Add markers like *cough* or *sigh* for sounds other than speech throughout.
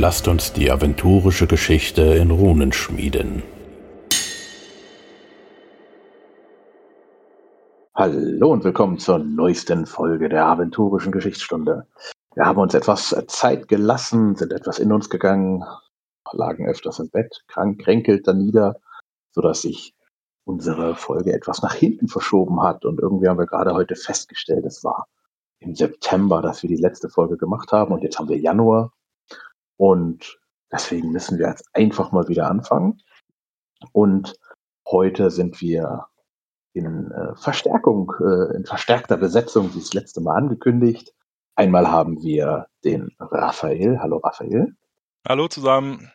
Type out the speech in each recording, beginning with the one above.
lasst uns die aventurische Geschichte in Runen schmieden. Hallo und willkommen zur neuesten Folge der aventurischen Geschichtsstunde. Wir haben uns etwas Zeit gelassen, sind etwas in uns gegangen, lagen öfters im Bett, krank, kränkelt dann nieder, sodass sich unsere Folge etwas nach hinten verschoben hat. Und irgendwie haben wir gerade heute festgestellt, es war im September, dass wir die letzte Folge gemacht haben und jetzt haben wir Januar. Und deswegen müssen wir jetzt einfach mal wieder anfangen. Und heute sind wir in äh, Verstärkung, äh, in verstärkter Besetzung, wie das letzte Mal angekündigt. Einmal haben wir den Raphael. Hallo Raphael. Hallo zusammen.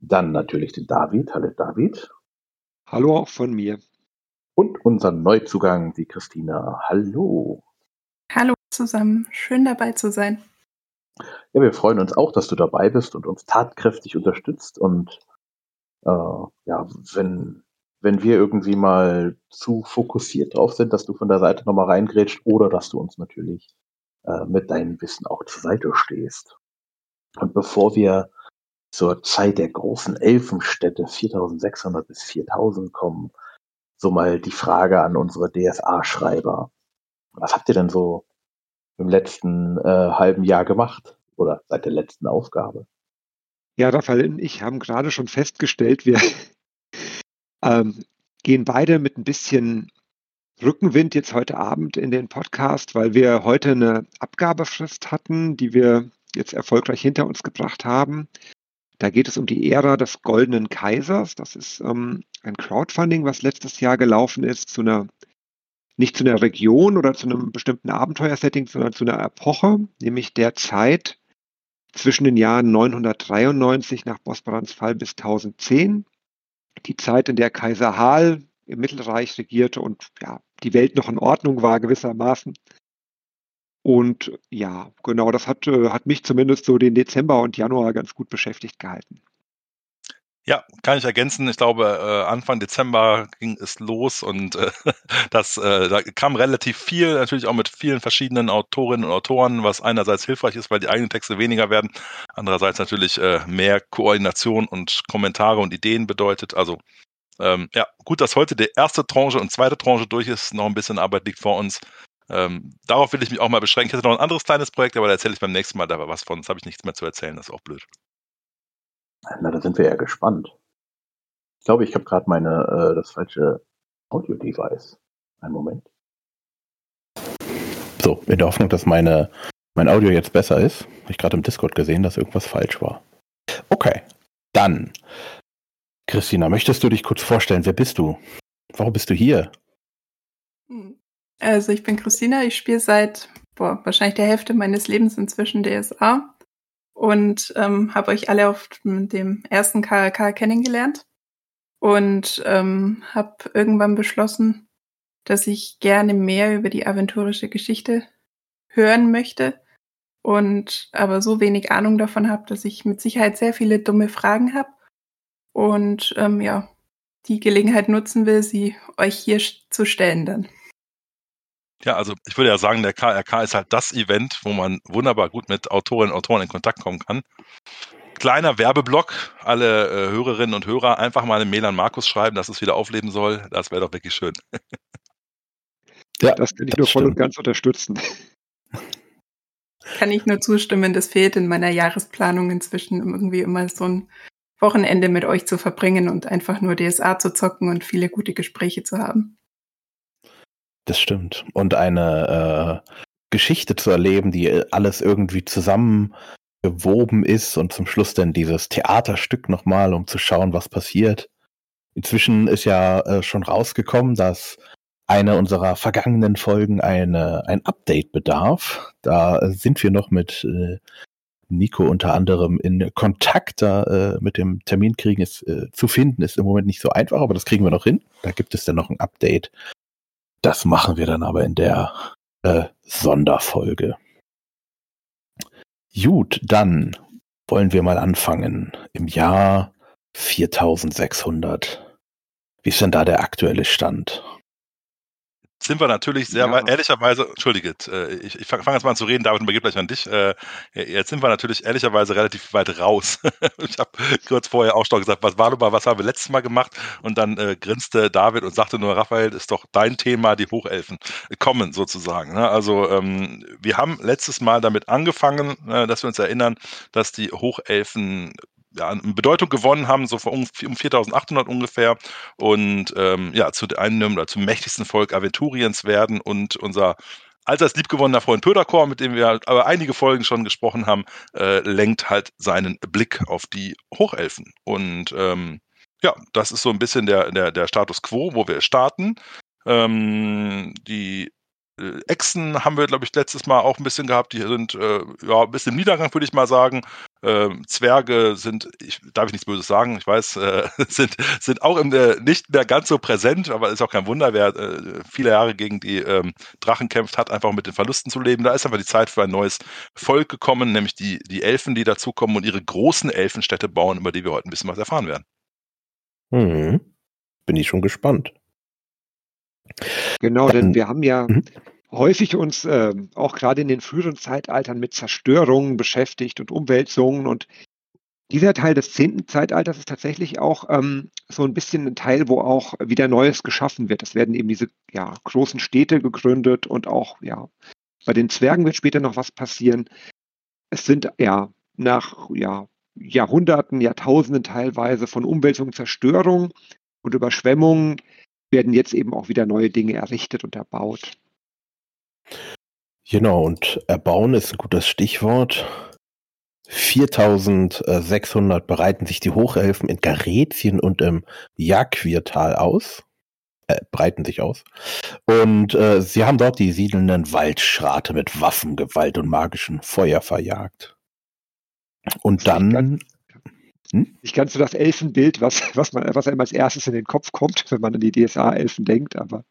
Dann natürlich den David. Hallo David. Hallo auch von mir. Und unseren Neuzugang, die Christina. Hallo. Hallo zusammen. Schön dabei zu sein. Ja, wir freuen uns auch, dass du dabei bist und uns tatkräftig unterstützt. Und äh, ja, wenn, wenn wir irgendwie mal zu fokussiert drauf sind, dass du von der Seite nochmal reingrätscht oder dass du uns natürlich äh, mit deinem Wissen auch zur Seite stehst. Und bevor wir zur Zeit der großen Elfenstädte 4600 bis 4000 kommen, so mal die Frage an unsere DSA-Schreiber. Was habt ihr denn so im letzten äh, halben Jahr gemacht oder seit der letzten Aufgabe? Ja, Raphael und ich haben gerade schon festgestellt, wir *laughs* ähm, gehen beide mit ein bisschen Rückenwind jetzt heute Abend in den Podcast, weil wir heute eine Abgabefrist hatten, die wir jetzt erfolgreich hinter uns gebracht haben. Da geht es um die Ära des Goldenen Kaisers. Das ist ähm, ein Crowdfunding, was letztes Jahr gelaufen ist zu einer nicht zu einer Region oder zu einem bestimmten Abenteuersetting, sondern zu einer Epoche, nämlich der Zeit zwischen den Jahren 993 nach Bosporans Fall bis 1010, die Zeit, in der Kaiser Hal im Mittelreich regierte und ja, die Welt noch in Ordnung war gewissermaßen. Und ja, genau, das hat, äh, hat mich zumindest so den Dezember und Januar ganz gut beschäftigt gehalten. Ja, kann ich ergänzen. Ich glaube, äh, Anfang Dezember ging es los und äh, *laughs* das, äh, da kam relativ viel, natürlich auch mit vielen verschiedenen Autorinnen und Autoren, was einerseits hilfreich ist, weil die eigenen Texte weniger werden, andererseits natürlich äh, mehr Koordination und Kommentare und Ideen bedeutet. Also ähm, ja, gut, dass heute die erste Tranche und zweite Tranche durch ist. Noch ein bisschen Arbeit liegt vor uns. Ähm, darauf will ich mich auch mal beschränken. Ich hätte noch ein anderes kleines Projekt, aber da erzähle ich beim nächsten Mal da was von. Jetzt habe ich nichts mehr zu erzählen. Das ist auch blöd. Na, da sind wir ja gespannt. Ich glaube, ich habe gerade meine, äh, das falsche Audio-Device. Einen Moment. So, in der Hoffnung, dass meine, mein Audio jetzt besser ist. Habe ich gerade im Discord gesehen, dass irgendwas falsch war. Okay, dann. Christina, möchtest du dich kurz vorstellen? Wer bist du? Warum bist du hier? Hm. Also ich bin Christina, ich spiele seit boah, wahrscheinlich der Hälfte meines Lebens inzwischen DSA und ähm, habe euch alle auf dem ersten KRK kennengelernt und ähm, habe irgendwann beschlossen, dass ich gerne mehr über die aventurische Geschichte hören möchte und aber so wenig Ahnung davon habe, dass ich mit Sicherheit sehr viele dumme Fragen habe und ähm, ja, die Gelegenheit nutzen will, sie euch hier zu stellen dann. Ja, also ich würde ja sagen, der KRK ist halt das Event, wo man wunderbar gut mit Autorinnen und Autoren in Kontakt kommen kann. Kleiner Werbeblock, alle äh, Hörerinnen und Hörer einfach mal eine Mail an Markus schreiben, dass es wieder aufleben soll. Das wäre doch wirklich schön. *laughs* ja, das kann ich das nur voll und ganz unterstützen. Kann ich nur zustimmen, das fehlt in meiner Jahresplanung inzwischen irgendwie immer so ein Wochenende mit euch zu verbringen und einfach nur DSA zu zocken und viele gute Gespräche zu haben. Das stimmt. Und eine äh, Geschichte zu erleben, die alles irgendwie zusammengewoben ist und zum Schluss dann dieses Theaterstück nochmal, um zu schauen, was passiert. Inzwischen ist ja äh, schon rausgekommen, dass eine unserer vergangenen Folgen eine, ein Update bedarf. Da sind wir noch mit äh, Nico unter anderem in Kontakt. Da äh, mit dem Termin kriegen ist äh, zu finden, ist im Moment nicht so einfach, aber das kriegen wir noch hin. Da gibt es dann noch ein Update das machen wir dann aber in der äh, Sonderfolge. Gut, dann wollen wir mal anfangen. Im Jahr 4600. Wie ist denn da der aktuelle Stand? Sind wir natürlich sehr Ja. ehrlicherweise, entschuldige, äh, ich, ich fange fang jetzt mal an zu reden, David, übergebe gleich an dich. Äh, jetzt sind wir natürlich ehrlicherweise relativ weit raus. *laughs* ich habe kurz vorher auch schon gesagt, was war mal, was haben wir letztes Mal gemacht? Und dann äh, grinste David und sagte nur, Raphael, ist doch dein Thema, die Hochelfen kommen sozusagen. Ne? Also ähm, wir haben letztes Mal damit angefangen, äh, dass wir uns erinnern, dass die Hochelfen ja, Bedeutung gewonnen haben, so um, um 4800 ungefähr und ähm, ja, zu einem oder zum mächtigsten Volk Aventuriens werden und unser allseits liebgewonnener Freund Pöderkor, mit dem wir aber einige Folgen schon gesprochen haben, äh, lenkt halt seinen Blick auf die Hochelfen. Und ähm, ja, das ist so ein bisschen der, der, der Status quo, wo wir starten. Ähm, die äh, Echsen haben wir, glaube ich, letztes Mal auch ein bisschen gehabt. Die sind äh, ja ein bisschen im Niedergang, würde ich mal sagen. Ähm, Zwerge sind, ich, darf ich nichts Böses sagen, ich weiß, äh, *laughs* sind, sind auch im, äh, nicht mehr ganz so präsent, aber ist auch kein Wunder, wer äh, viele Jahre gegen die ähm, Drachen kämpft, hat einfach mit den Verlusten zu leben. Da ist einfach die Zeit für ein neues Volk gekommen, nämlich die, die Elfen, die dazukommen und ihre großen Elfenstädte bauen, über die wir heute ein bisschen was erfahren werden. Hm. Bin ich schon gespannt. Genau, denn wir haben ja Mhm. Häufig uns äh, auch gerade in den früheren Zeitaltern mit Zerstörungen beschäftigt und Umwälzungen und dieser Teil des zehnten Zeitalters ist tatsächlich auch ähm, so ein bisschen ein Teil, wo auch wieder Neues geschaffen wird. Es werden eben diese ja, großen Städte gegründet und auch ja bei den Zwergen wird später noch was passieren. Es sind ja nach ja, Jahrhunderten, Jahrtausenden teilweise von Umwälzung, Zerstörung und Überschwemmungen werden jetzt eben auch wieder neue Dinge errichtet und erbaut. Genau, und erbauen ist ein gutes Stichwort. 4600 bereiten sich die Hochelfen in Garetien und im Jagquirtal aus. Äh, breiten sich aus. Und äh, sie haben dort die siedelnden Waldschrate mit Waffengewalt und magischem Feuer verjagt. Und dann, Nicht ganz so das Elfenbild, was, was, man, was einem als erstes in den Kopf kommt, wenn man an die DSA-Elfen denkt, aber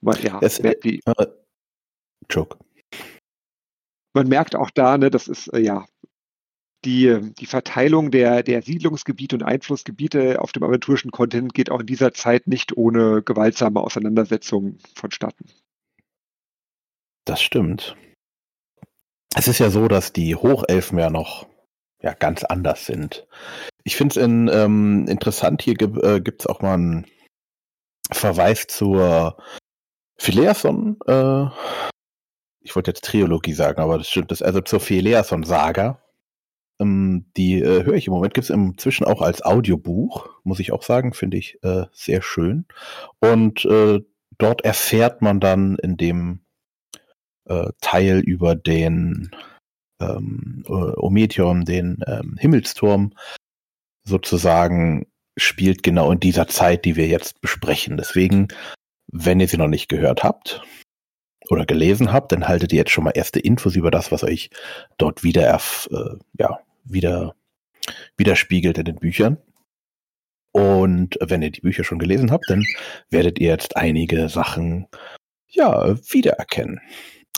man, ja, Es- die, äh, Joke. man merkt auch da, ne, das ist äh, ja die, äh, die Verteilung der, der Siedlungsgebiete und Einflussgebiete auf dem aventurischen Kontinent geht auch in dieser Zeit nicht ohne gewaltsame Auseinandersetzungen vonstatten. Das stimmt. Es ist ja so, dass die Hochelfen ja noch ja, ganz anders sind. Ich finde es in, ähm, interessant, hier gibt äh, gibt's auch mal einen Verweis zur Phileason, äh, ich wollte jetzt Trilogie sagen, aber das stimmt, das, also zur Phileason-Saga. Ähm, die äh, höre ich im Moment, gibt es inzwischen auch als Audiobuch, muss ich auch sagen, finde ich äh, sehr schön. Und äh, dort erfährt man dann in dem äh, Teil über den ähm, äh, Ometeon, den ähm, Himmelsturm, sozusagen spielt genau in dieser Zeit, die wir jetzt besprechen. Deswegen, wenn ihr sie noch nicht gehört habt oder gelesen habt, dann haltet ihr jetzt schon mal erste Infos über das, was euch dort wieder, äh, ja, wieder widerspiegelt in den Büchern. Und wenn ihr die Bücher schon gelesen habt, dann werdet ihr jetzt einige Sachen ja wiedererkennen.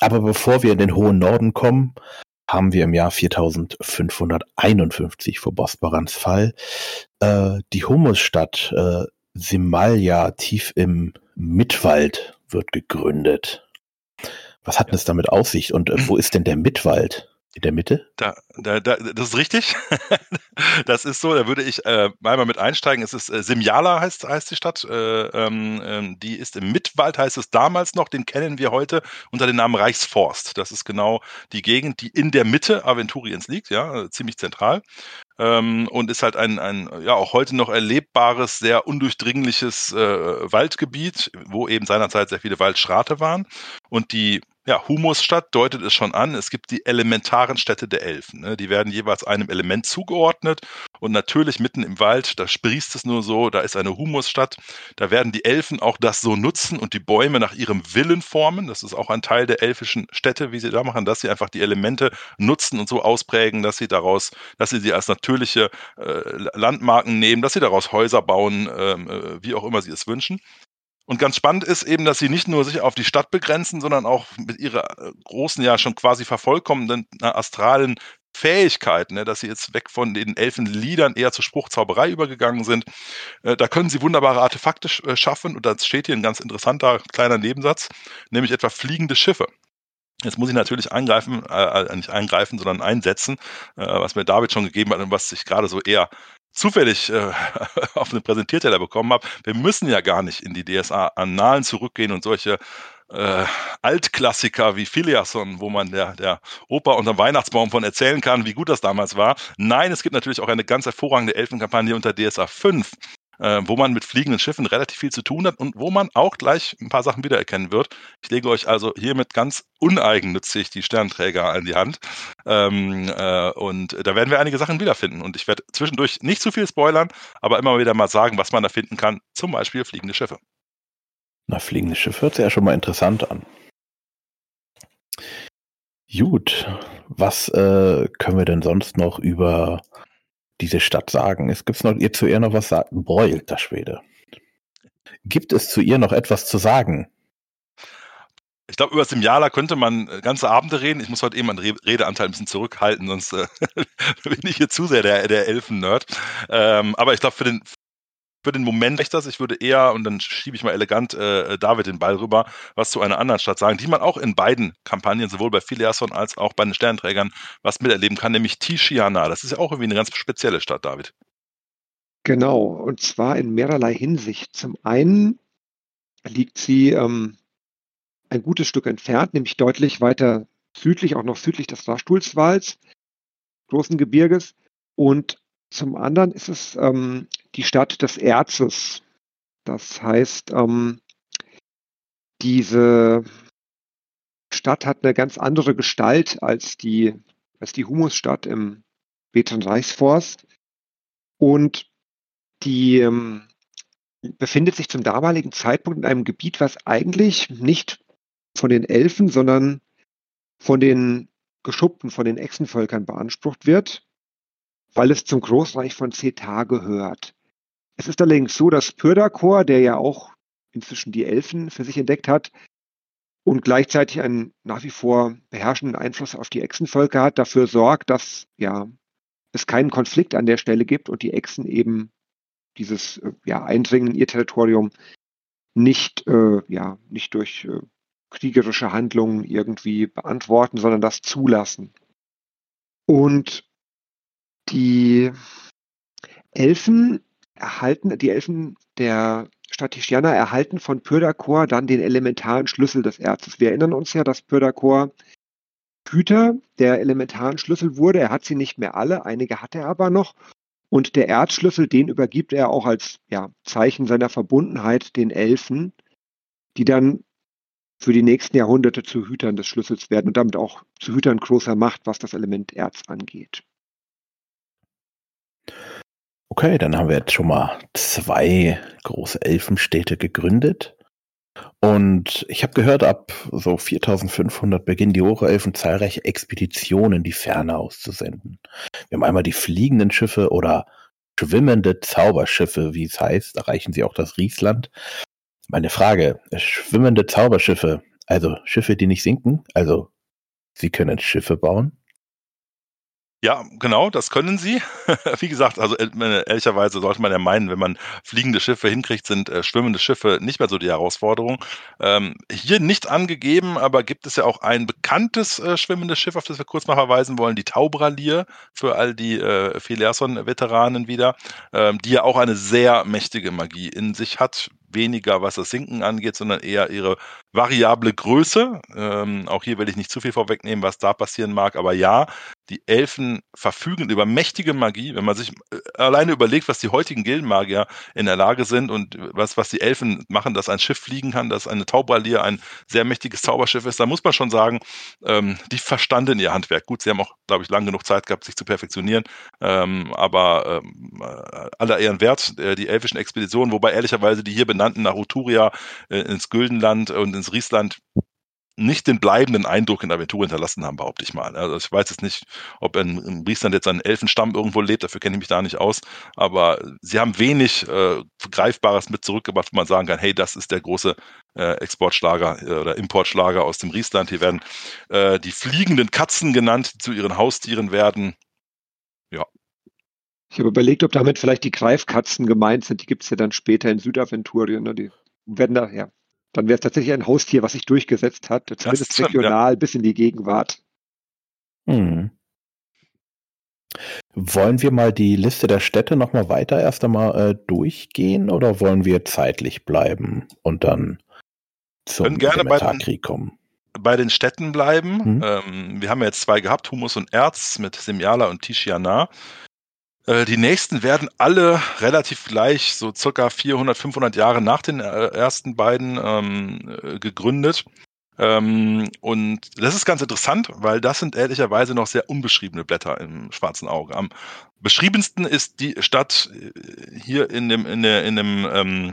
Aber bevor wir in den hohen Norden kommen, haben wir im Jahr 4551 vor Bosbarans Fall äh, die Humusstadt äh, Simalja tief im Mittwald wird gegründet. Was hat denn es damit auf sich und äh, wo ist denn der Mittwald? In der Mitte? Da, da, da, das ist richtig. *laughs* das ist so, da würde ich äh, einmal mit einsteigen. Es ist äh, Simjala heißt, heißt die Stadt. Äh, ähm, ähm, die ist im Mittwald, heißt es damals noch. Den kennen wir heute unter dem Namen Reichsforst. Das ist genau die Gegend, die in der Mitte Aventuriens liegt, ja, äh, ziemlich zentral. Ähm, und ist halt ein, ein, ja, auch heute noch erlebbares, sehr undurchdringliches äh, Waldgebiet, wo eben seinerzeit sehr viele Waldschrate waren. Und die ja, Humusstadt deutet es schon an. Es gibt die elementaren Städte der Elfen. Ne? Die werden jeweils einem Element zugeordnet. Und natürlich mitten im Wald, da sprießt es nur so, da ist eine Humusstadt. Da werden die Elfen auch das so nutzen und die Bäume nach ihrem Willen formen. Das ist auch ein Teil der elfischen Städte, wie sie da machen, dass sie einfach die Elemente nutzen und so ausprägen, dass sie daraus, dass sie sie als natürliche äh, Landmarken nehmen, dass sie daraus Häuser bauen, ähm, äh, wie auch immer sie es wünschen. Und ganz spannend ist eben, dass sie nicht nur sich auf die Stadt begrenzen, sondern auch mit ihrer äh, großen, ja schon quasi vervollkommnenden äh, astralen Fähigkeiten, ne, dass sie jetzt weg von den Elfenliedern eher zur Spruchzauberei übergegangen sind. Äh, da können sie wunderbare Artefakte sch äh, schaffen und da steht hier ein ganz interessanter kleiner Nebensatz, nämlich etwa fliegende Schiffe. Jetzt muss ich natürlich eingreifen, äh, äh nicht eingreifen, sondern einsetzen, äh, was mir David schon gegeben hat und was ich gerade so eher zufällig äh, *laughs* auf einen Präsentierteller bekommen habe. Wir müssen ja gar nicht in die DSA-Annalen zurückgehen und solche äh, Altklassiker wie Filiason, wo man der, der Oper unter Weihnachtsbaum von erzählen kann, wie gut das damals war. Nein, es gibt natürlich auch eine ganz hervorragende Elfenkampagne unter DSA 5, äh, wo man mit fliegenden Schiffen relativ viel zu tun hat und wo man auch gleich ein paar Sachen wiedererkennen wird. Ich lege euch also hiermit ganz uneigennützig die Sternträger an die Hand. Ähm, äh, und da werden wir einige Sachen wiederfinden. Und ich werde zwischendurch nicht zu viel spoilern, aber immer wieder mal sagen, was man da finden kann. Zum Beispiel fliegende Schiffe. Na, fliegendes Schiff hört sich ja schon mal interessant an. Gut, was äh, können wir denn sonst noch über diese Stadt sagen? Es gibt noch ihr zu ihr noch was sagen. Broil, der Schwede. Gibt es zu ihr noch etwas zu sagen? Ich glaube, über Simjala könnte man äh, ganze Abende reden. Ich muss heute eben meinen Redeanteil ein bisschen zurückhalten, sonst äh, *laughs* bin ich hier zu sehr der, der Elfen-Nerd. Ähm, aber ich glaube, für den, für den Moment ich das. Ich würde eher, und dann schiebe ich mal elegant äh, David den Ball rüber, was zu einer anderen Stadt sagen, die man auch in beiden Kampagnen, sowohl bei Filiasson als auch bei den Sternträgern, was miterleben kann, nämlich Tishiana. Das ist ja auch irgendwie eine ganz spezielle Stadt, David. Genau, und zwar in mehrerlei Hinsicht. Zum einen liegt sie ähm, ein gutes Stück entfernt, nämlich deutlich weiter südlich, auch noch südlich des Warstuhlswalds, großen Gebirges. Und zum anderen ist es ähm, die Stadt des Erzes. Das heißt, ähm, diese Stadt hat eine ganz andere Gestalt als die, als die Humusstadt im Beten Reichsforst. Und die ähm, befindet sich zum damaligen Zeitpunkt in einem Gebiet, was eigentlich nicht von den Elfen, sondern von den Geschuppten, von den Echsenvölkern beansprucht wird weil es zum Großreich von Zeta gehört. Es ist allerdings so, dass Pyrdakor, der ja auch inzwischen die Elfen für sich entdeckt hat und gleichzeitig einen nach wie vor beherrschenden Einfluss auf die Echsenvölker hat, dafür sorgt, dass ja es keinen Konflikt an der Stelle gibt und die Echsen eben dieses äh, ja, Eindringen in ihr Territorium nicht, äh, ja, nicht durch äh, kriegerische Handlungen irgendwie beantworten, sondern das zulassen. Und die Elfen erhalten, die Elfen der Stadt Tishiana erhalten von Pyrdakor dann den elementaren Schlüssel des Erzes. Wir erinnern uns ja, dass Pyrdakor Hüter der elementaren Schlüssel wurde. Er hat sie nicht mehr alle, einige hat er aber noch. Und der Erzschlüssel, den übergibt er auch als ja, Zeichen seiner Verbundenheit den Elfen, die dann für die nächsten Jahrhunderte zu Hütern des Schlüssels werden und damit auch zu Hütern großer Macht, was das Element Erz angeht. Okay, dann haben wir jetzt schon mal zwei große Elfenstädte gegründet. Und ich habe gehört, ab so 4500 beginnen die Hochelfen zahlreiche Expeditionen in die Ferne auszusenden. Wir haben einmal die fliegenden Schiffe oder schwimmende Zauberschiffe, wie es heißt. Erreichen sie auch das Riesland. Meine Frage, schwimmende Zauberschiffe, also Schiffe, die nicht sinken, also sie können Schiffe bauen? Ja, genau, das können sie. *laughs* Wie gesagt, also äh, ehrlicherweise sollte man ja meinen, wenn man fliegende Schiffe hinkriegt, sind äh, schwimmende Schiffe nicht mehr so die Herausforderung. Ähm, hier nicht angegeben, aber gibt es ja auch ein bekanntes äh, schwimmendes Schiff, auf das wir kurz mal verweisen wollen, die Taubralier für all die äh, Filerson-Veteranen wieder, ähm, die ja auch eine sehr mächtige Magie in sich hat weniger, was das Sinken angeht, sondern eher ihre variable Größe. Ähm, auch hier will ich nicht zu viel vorwegnehmen, was da passieren mag, aber ja, die Elfen verfügen über mächtige Magie. Wenn man sich äh, alleine überlegt, was die heutigen Gildenmagier in der Lage sind und was, was die Elfen machen, dass ein Schiff fliegen kann, dass eine Taubralier ein sehr mächtiges Zauberschiff ist, da muss man schon sagen, ähm, die verstanden ihr Handwerk. Gut, sie haben auch, glaube ich, lange genug Zeit gehabt, sich zu perfektionieren, ähm, aber ähm, äh, aller Ehren wert, äh, die elfischen Expeditionen, wobei ehrlicherweise die hier benannten nach Uturia äh, ins Güldenland und ins Riesland nicht den bleibenden Eindruck in Aventur hinterlassen haben, behaupte ich mal. Also ich weiß jetzt nicht, ob in, in Riesland jetzt ein Elfenstamm irgendwo lebt, dafür kenne ich mich da nicht aus, aber sie haben wenig äh, Greifbares mit zurückgebracht, wo man sagen kann, hey, das ist der große äh, Exportschlager äh, oder Importschlager aus dem Riesland. Hier werden äh, die fliegenden Katzen genannt, die zu ihren Haustieren werden. Ja. Ich habe überlegt, ob damit vielleicht die Greifkatzen gemeint sind. Die gibt es ja dann später in Südaventurien. Ne? Die werden da, ja, dann wäre es tatsächlich ein Haustier, was sich durchgesetzt hat, zumindest stimmt, regional ja. bis in die Gegenwart. Hm. Wollen wir mal die Liste der Städte nochmal weiter erst einmal äh, durchgehen oder wollen wir zeitlich bleiben und dann zum gerne bei den, kommen? Bei den Städten bleiben. Hm? Ähm, wir haben ja jetzt zwei gehabt, Humus und Erz mit Semyala und Tishiana. Äh, die nächsten werden alle relativ gleich, so circa 400, 500 Jahre nach den äh, ersten beiden ähm, äh, gegründet. Ähm, und das ist ganz interessant, weil das sind ehrlicherweise noch sehr unbeschriebene Blätter im schwarzen Auge. Am beschriebensten ist die Stadt hier in dem, in der, in dem ähm,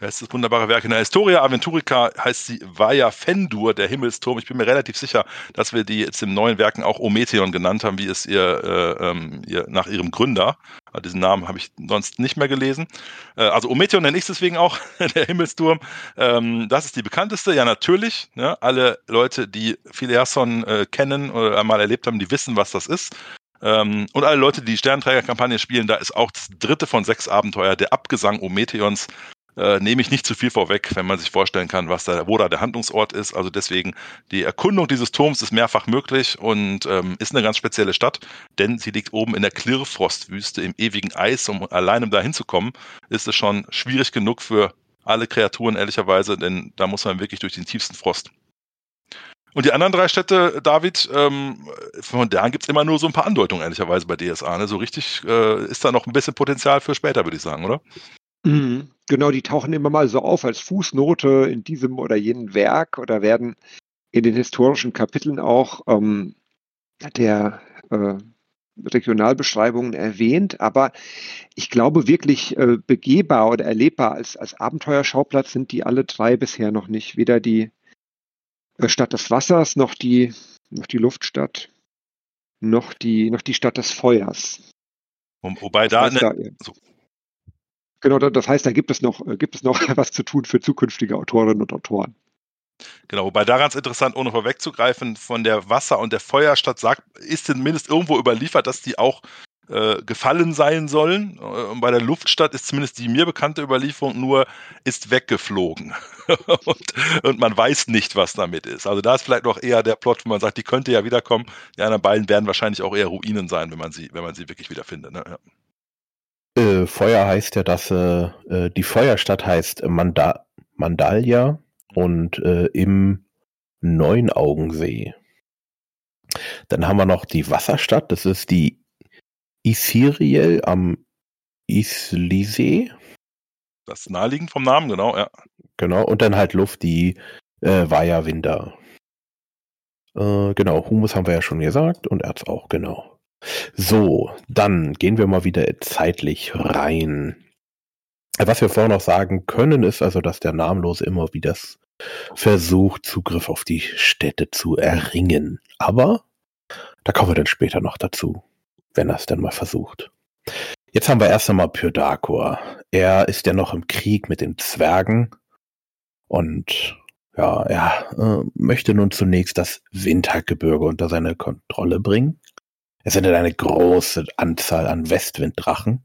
das ist das wunderbare Werk. In der Historia Aventurica heißt sie Vaya Fendur, der Himmelsturm. Ich bin mir relativ sicher, dass wir die jetzt im neuen Werken auch Ometheon genannt haben, wie es ihr, äh, ähm, ihr nach ihrem Gründer. Also diesen Namen habe ich sonst nicht mehr gelesen. Äh, also Ometheon nenne ich deswegen auch, *laughs* der Himmelsturm. Ähm, das ist die bekannteste. Ja, natürlich. Ne? Alle Leute, die Phileason äh, kennen oder einmal erlebt haben, die wissen, was das ist. Ähm, und alle Leute, die die Sternträgerkampagne spielen, da ist auch das dritte von sechs Abenteuer, der Abgesang Ometheons, äh, nehme ich nicht zu viel vorweg, wenn man sich vorstellen kann, was da, wo da der Handlungsort ist. Also deswegen, die Erkundung dieses Turms ist mehrfach möglich und ähm, ist eine ganz spezielle Stadt, denn sie liegt oben in der Klirrfrostwüste im ewigen Eis. Um allein um da hinzukommen, ist es schon schwierig genug für alle Kreaturen, ehrlicherweise, denn da muss man wirklich durch den tiefsten Frost. Und die anderen drei Städte, David, ähm, von da gibt es immer nur so ein paar Andeutungen, ehrlicherweise, bei DSA. Ne? So richtig äh, ist da noch ein bisschen Potenzial für später, würde ich sagen, oder? Mhm. Genau, die tauchen immer mal so auf als Fußnote in diesem oder jenem Werk oder werden in den historischen Kapiteln auch ähm, der äh, Regionalbeschreibungen erwähnt, aber ich glaube wirklich äh, begehbar oder erlebbar als, als Abenteuerschauplatz sind die alle drei bisher noch nicht. Weder die äh, Stadt des Wassers noch die, noch die Luftstadt, noch die, noch die Stadt des Feuers. Wobei da, eine, da so, Genau, das heißt, da gibt es noch, äh, gibt es noch *laughs* was zu tun für zukünftige Autorinnen und Autoren. Genau, wobei da ganz interessant, ohne vorwegzugreifen, von der Wasser- und der Feuerstadt sagt, ist zumindest irgendwo überliefert, dass die auch äh, gefallen sein sollen. Äh, und bei der Luftstadt ist zumindest die mir bekannte Überlieferung nur, ist weggeflogen. *laughs* und, und, man weiß nicht, was damit ist. Also da ist vielleicht noch eher der Plot, wo man sagt, die könnte ja wiederkommen. Die anderen beiden werden wahrscheinlich auch eher Ruinen sein, wenn man sie, wenn man sie wirklich wiederfindet. Ne? Ja. Äh, Feuer heißt ja, dass äh, äh, die Feuerstadt heißt Manda Mandalia und äh, im Neunaugensee. Dann haben wir noch die Wasserstadt, das ist die Isiriel am Islisee. Das ist naheliegend vom Namen, genau, ja. Genau, und dann halt Luft, die äh, Vaya Winder. Äh, genau, Humus haben wir ja schon gesagt und Erz auch, genau. So, dann gehen wir mal wieder zeitlich rein. Was wir vorher noch sagen können, ist also, dass der Namenlose immer wieder versucht, Zugriff auf die Städte zu erringen. Aber da kommen wir dann später noch dazu, wenn er es dann mal versucht. Jetzt haben wir erst einmal Pyrdakor. Er ist ja noch im Krieg mit den Zwergen und ja, er äh, möchte nun zunächst das Windhackgebirge unter seine Kontrolle bringen. Es sind eine große Anzahl an Westwinddrachen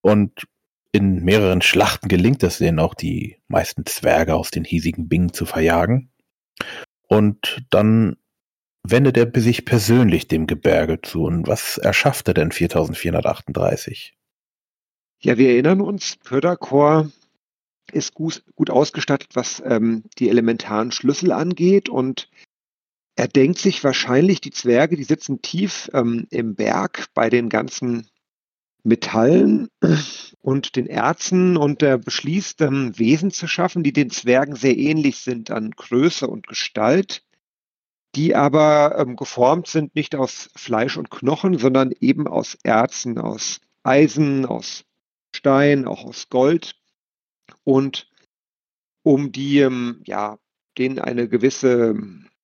und in mehreren Schlachten gelingt es denen auch, die meisten Zwerge aus den hiesigen Bingen zu verjagen. Und dann wendet er sich persönlich dem Gebirge zu. Und was erschaffte denn 4438? Ja, wir erinnern uns, Pöderkor ist gut, gut ausgestattet, was ähm, die elementaren Schlüssel angeht und er denkt sich wahrscheinlich, die Zwerge, die sitzen tief ähm, im Berg bei den ganzen Metallen und den Erzen und er beschließt, ähm, Wesen zu schaffen, die den Zwergen sehr ähnlich sind an Größe und Gestalt, die aber ähm, geformt sind nicht aus Fleisch und Knochen, sondern eben aus Erzen, aus Eisen, aus Stein, auch aus Gold. Und um die ähm, ja, denen eine gewisse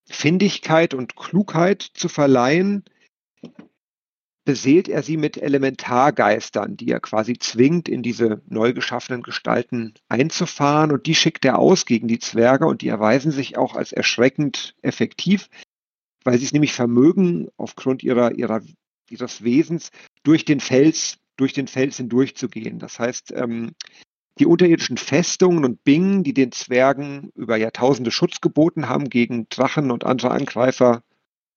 Findigkeit und Klugheit zu verleihen, beseelt er sie mit Elementargeistern, die er quasi zwingt, in diese neu geschaffenen Gestalten einzufahren. Und die schickt er aus gegen die Zwerge und die erweisen sich auch als erschreckend effektiv, weil sie es nämlich vermögen, aufgrund ihrer, ihrer, ihres Wesens durch den Fels, durch den Fels hindurchzugehen. Das heißt, ähm, die unterirdischen Festungen und Bingen, die den Zwergen über Jahrtausende Schutz geboten haben gegen Drachen und andere Angreifer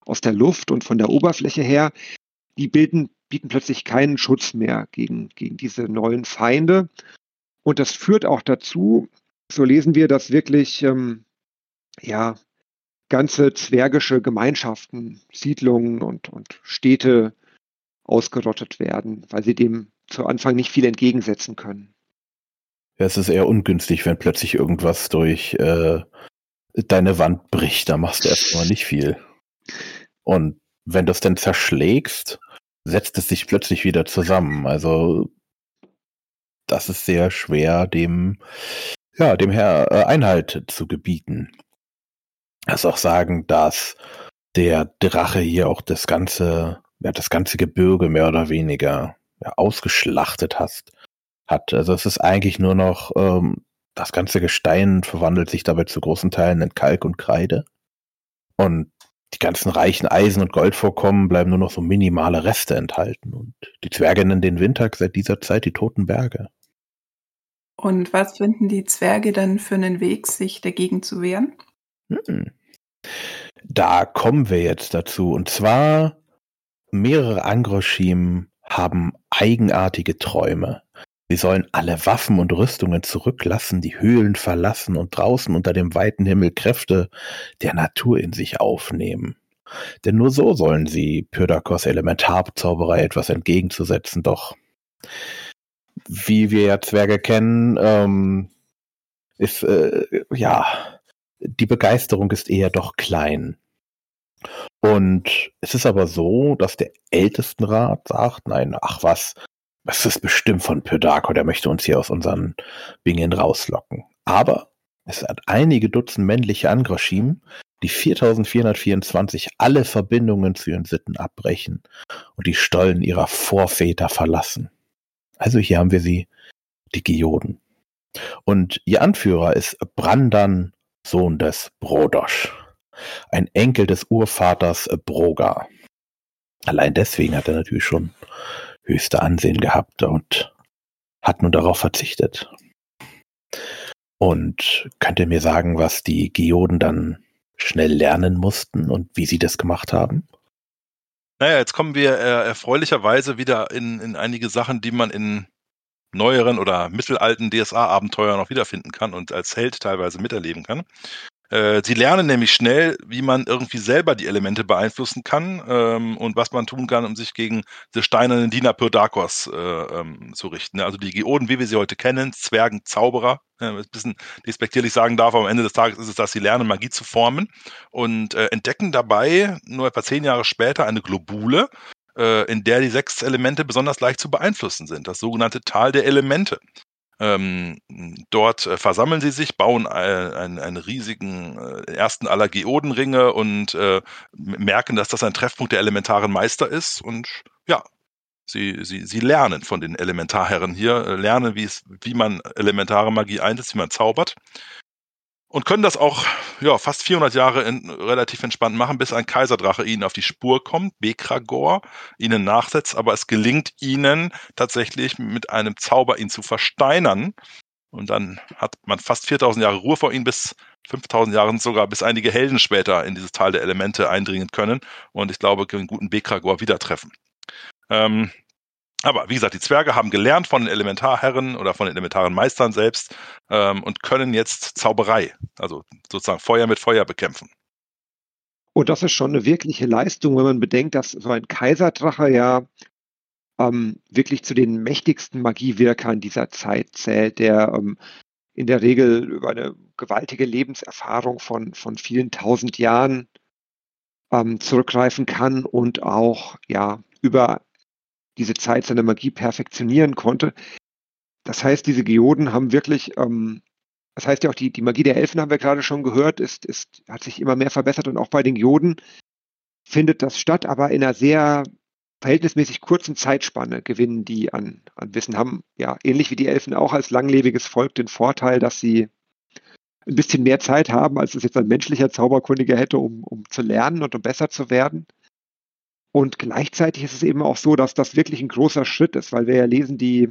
aus der Luft und von der Oberfläche her, die bilden, bieten plötzlich keinen Schutz mehr gegen, gegen diese neuen Feinde. Und das führt auch dazu, so lesen wir, dass wirklich ähm, ja, ganze zwergische Gemeinschaften, Siedlungen und, und Städte ausgerottet werden, weil sie dem zu Anfang nicht viel entgegensetzen können. Es ist eher ungünstig, wenn plötzlich irgendwas durch äh, deine Wand bricht. Da machst du erstmal nicht viel. Und wenn du es dann zerschlägst, setzt es sich plötzlich wieder zusammen. Also das ist sehr schwer, dem, ja, dem Herr äh, Einhalt zu gebieten. Das auch sagen, dass der Drache hier auch das ganze, ja, das ganze Gebirge mehr oder weniger ja, ausgeschlachtet hast, hat. Also es ist eigentlich nur noch, ähm, das ganze Gestein verwandelt sich dabei zu großen Teilen in Kalk und Kreide. Und die ganzen reichen Eisen- und Goldvorkommen bleiben nur noch so minimale Reste enthalten. Und die Zwerge nennen den Winter seit dieser Zeit die Toten Berge. Und was finden die Zwerge dann für einen Weg, sich dagegen zu wehren? Hm. Da kommen wir jetzt dazu. Und zwar mehrere Angroschim haben eigenartige Träume. Sie sollen alle Waffen und Rüstungen zurücklassen, die Höhlen verlassen und draußen unter dem weiten Himmel Kräfte der Natur in sich aufnehmen. Denn nur so sollen sie Pyrdakos Elementarbezauberei etwas entgegenzusetzen, doch wie wir ja Zwerge kennen, ähm, ist, äh, ja, die Begeisterung ist eher doch klein. Und es ist aber so, dass der Ältestenrat sagt, nein, ach was, das ist bestimmt von Pyrdako, der möchte uns hier aus unseren Bingen rauslocken. Aber es hat einige Dutzend männliche Angroschim, die 4424 alle Verbindungen zu ihren Sitten abbrechen und die Stollen ihrer Vorväter verlassen. Also hier haben wir sie, die Geoden. Und ihr Anführer ist Brandan, Sohn des Brodosch, ein Enkel des Urvaters Broga. Allein deswegen hat er natürlich schon höchste Ansehen gehabt und hat nun darauf verzichtet. Und könnt ihr mir sagen, was die Geoden dann schnell lernen mussten und wie sie das gemacht haben? Naja, jetzt kommen wir äh, erfreulicherweise wieder in, in einige Sachen, die man in neueren oder mittelalten DSA-Abenteuern noch wiederfinden kann und als Held teilweise miterleben kann. Äh, sie lernen nämlich schnell, wie man irgendwie selber die Elemente beeinflussen kann ähm, und was man tun kann, um sich gegen diese steinernen Diener Pyrdakos äh, ähm, zu richten. Also die Geoden, wie wir sie heute kennen, Zwergen, Zauberer, äh, ein bisschen despektierlich sagen darf, am Ende des Tages ist es, dass sie lernen, Magie zu formen und äh, entdecken dabei nur etwa zehn Jahre später eine Globule, äh, in der die sechs Elemente besonders leicht zu beeinflussen sind, das sogenannte Tal der Elemente. Ähm, dort äh, versammeln sie sich, bauen ein, einen, einen riesigen äh, ersten aller Geodenringe und äh, merken, dass das ein Treffpunkt der elementaren Meister ist. Und ja, sie, sie, sie lernen von den Elementarherren hier, äh, lernen, wie man elementare Magie einsetzt, wie man zaubert und können das auch ja, fast 400 Jahre in, relativ entspannt machen, bis ein Kaiserdrache ihnen auf die Spur kommt, Bekragor, ihnen nachsetzt, aber es gelingt ihnen tatsächlich mit einem Zauber ihn zu versteinern. Und dann hat man fast 4000 Jahre Ruhe vor ihnen, bis 5000 Jahre sogar, bis einige Helden später in dieses Tal der Elemente eindringen können und ich glaube, den guten Bekragor wieder treffen. Ähm, aber wie gesagt, die Zwerge haben gelernt von den Elementarherren oder von den elementaren Meistern selbst ähm, und können jetzt Zauberei, also sozusagen Feuer mit Feuer bekämpfen. Und das ist schon eine wirkliche Leistung, wenn man bedenkt, dass so ein Kaiserdrache ja ähm, wirklich zu den mächtigsten Magiewirkern dieser Zeit zählt, der ähm, in der Regel über eine gewaltige Lebenserfahrung von, von vielen tausend Jahren ähm, zurückgreifen kann und auch ja über diese Zeit seine Magie perfektionieren konnte. Das heißt, diese Geoden haben wirklich ähm, Das heißt ja auch, die, die Magie der Elfen haben wir gerade schon gehört, ist, ist, hat sich immer mehr verbessert und auch bei den Geoden findet das statt, aber in einer sehr verhältnismäßig kurzen Zeitspanne gewinnen die an, an Wissen, haben ja ähnlich wie die Elfen auch als langlebiges Volk den Vorteil, dass sie ein bisschen mehr Zeit haben, als es jetzt ein menschlicher Zauberkundiger hätte, um, um zu lernen und um besser zu werden. Und gleichzeitig ist es eben auch so, dass das wirklich ein großer Schritt ist, weil wir ja lesen, die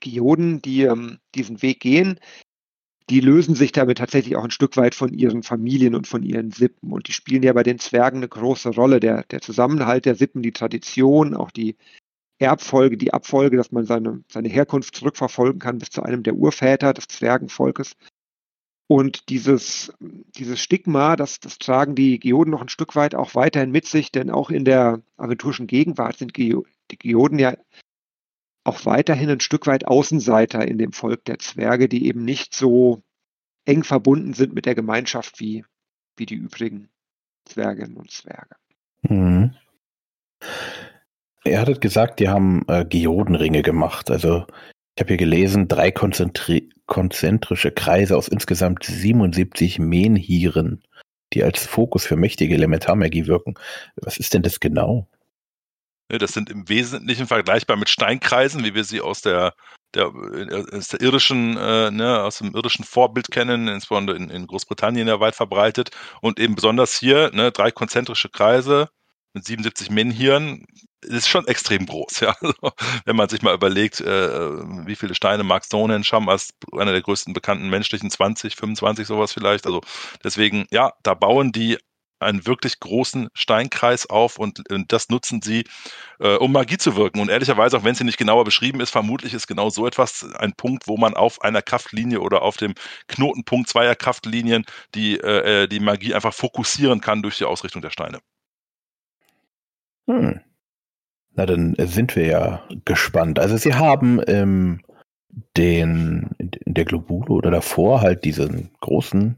Geoden, die ähm, diesen Weg gehen, die lösen sich damit tatsächlich auch ein Stück weit von ihren Familien und von ihren Sippen. Und die spielen ja bei den Zwergen eine große Rolle. Der, der Zusammenhalt der Sippen, die Tradition, auch die Erbfolge, die Abfolge, dass man seine, seine Herkunft zurückverfolgen kann bis zu einem der Urväter des Zwergenvolkes. Und dieses, dieses Stigma, das, das tragen die Geoden noch ein Stück weit auch weiterhin mit sich, denn auch in der aventurischen Gegenwart sind die Geoden ja auch weiterhin ein Stück weit Außenseiter in dem Volk der Zwerge, die eben nicht so eng verbunden sind mit der Gemeinschaft wie, wie die übrigen Zwerginnen und Zwerge. Mhm. Er hat gesagt, die haben äh, Geodenringe gemacht. Also ich habe hier gelesen, drei konzentrische Kreise aus insgesamt 77 Menhiren, die als Fokus für mächtige Elementarmagie wirken. Was ist denn das genau? Das sind im Wesentlichen vergleichbar mit Steinkreisen, wie wir sie aus der, der, äh, aus der irdischen, äh, ne, aus dem irdischen Vorbild kennen, insbesondere in, in Großbritannien ja weit verbreitet. Und eben besonders hier, ne, drei konzentrische Kreise mit 77 Menhiren, ist schon extrem groß, *laughs* ja. Also, wenn man sich mal überlegt, äh, wie viele Steine Mark Stonehenge haben als einer der größten bekannten menschlichen 20, 25 sowas vielleicht. Also deswegen, ja, da bauen die einen wirklich großen Steinkreis auf und, und das nutzen sie, äh, um Magie zu wirken. Und ehrlicherweise, auch wenn es hier nicht genauer beschrieben ist, vermutlich ist genau so etwas ein Punkt, wo man auf einer Kraftlinie oder auf dem Knotenpunkt zweier Kraftlinien die, äh, äh die Magie einfach fokussieren kann durch die Ausrichtung der Steine. Hm. Na, dann sind wir ja gespannt. Also Sie haben ähm, den in der Globule oder davor halt diesen großen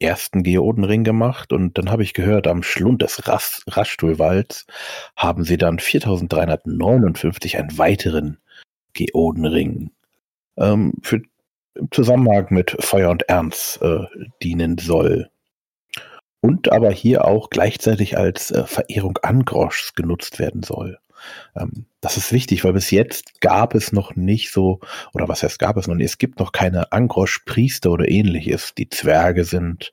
ersten Geodenring gemacht und dann habe ich gehört, am Schlund des Ras Raschstuhlwalds haben sie dann 4359 einen weiteren Geodenring ähm, für im Zusammenhang mit Feuer und Ernst äh, dienen soll. Und aber hier auch gleichzeitig als äh, Verehrung Angroschs genutzt werden soll. Ähm, das ist wichtig, weil bis jetzt gab es noch nicht so, oder was heißt gab es noch nicht, es gibt noch keine Angrosch-Priester oder ähnliches. Die Zwerge sind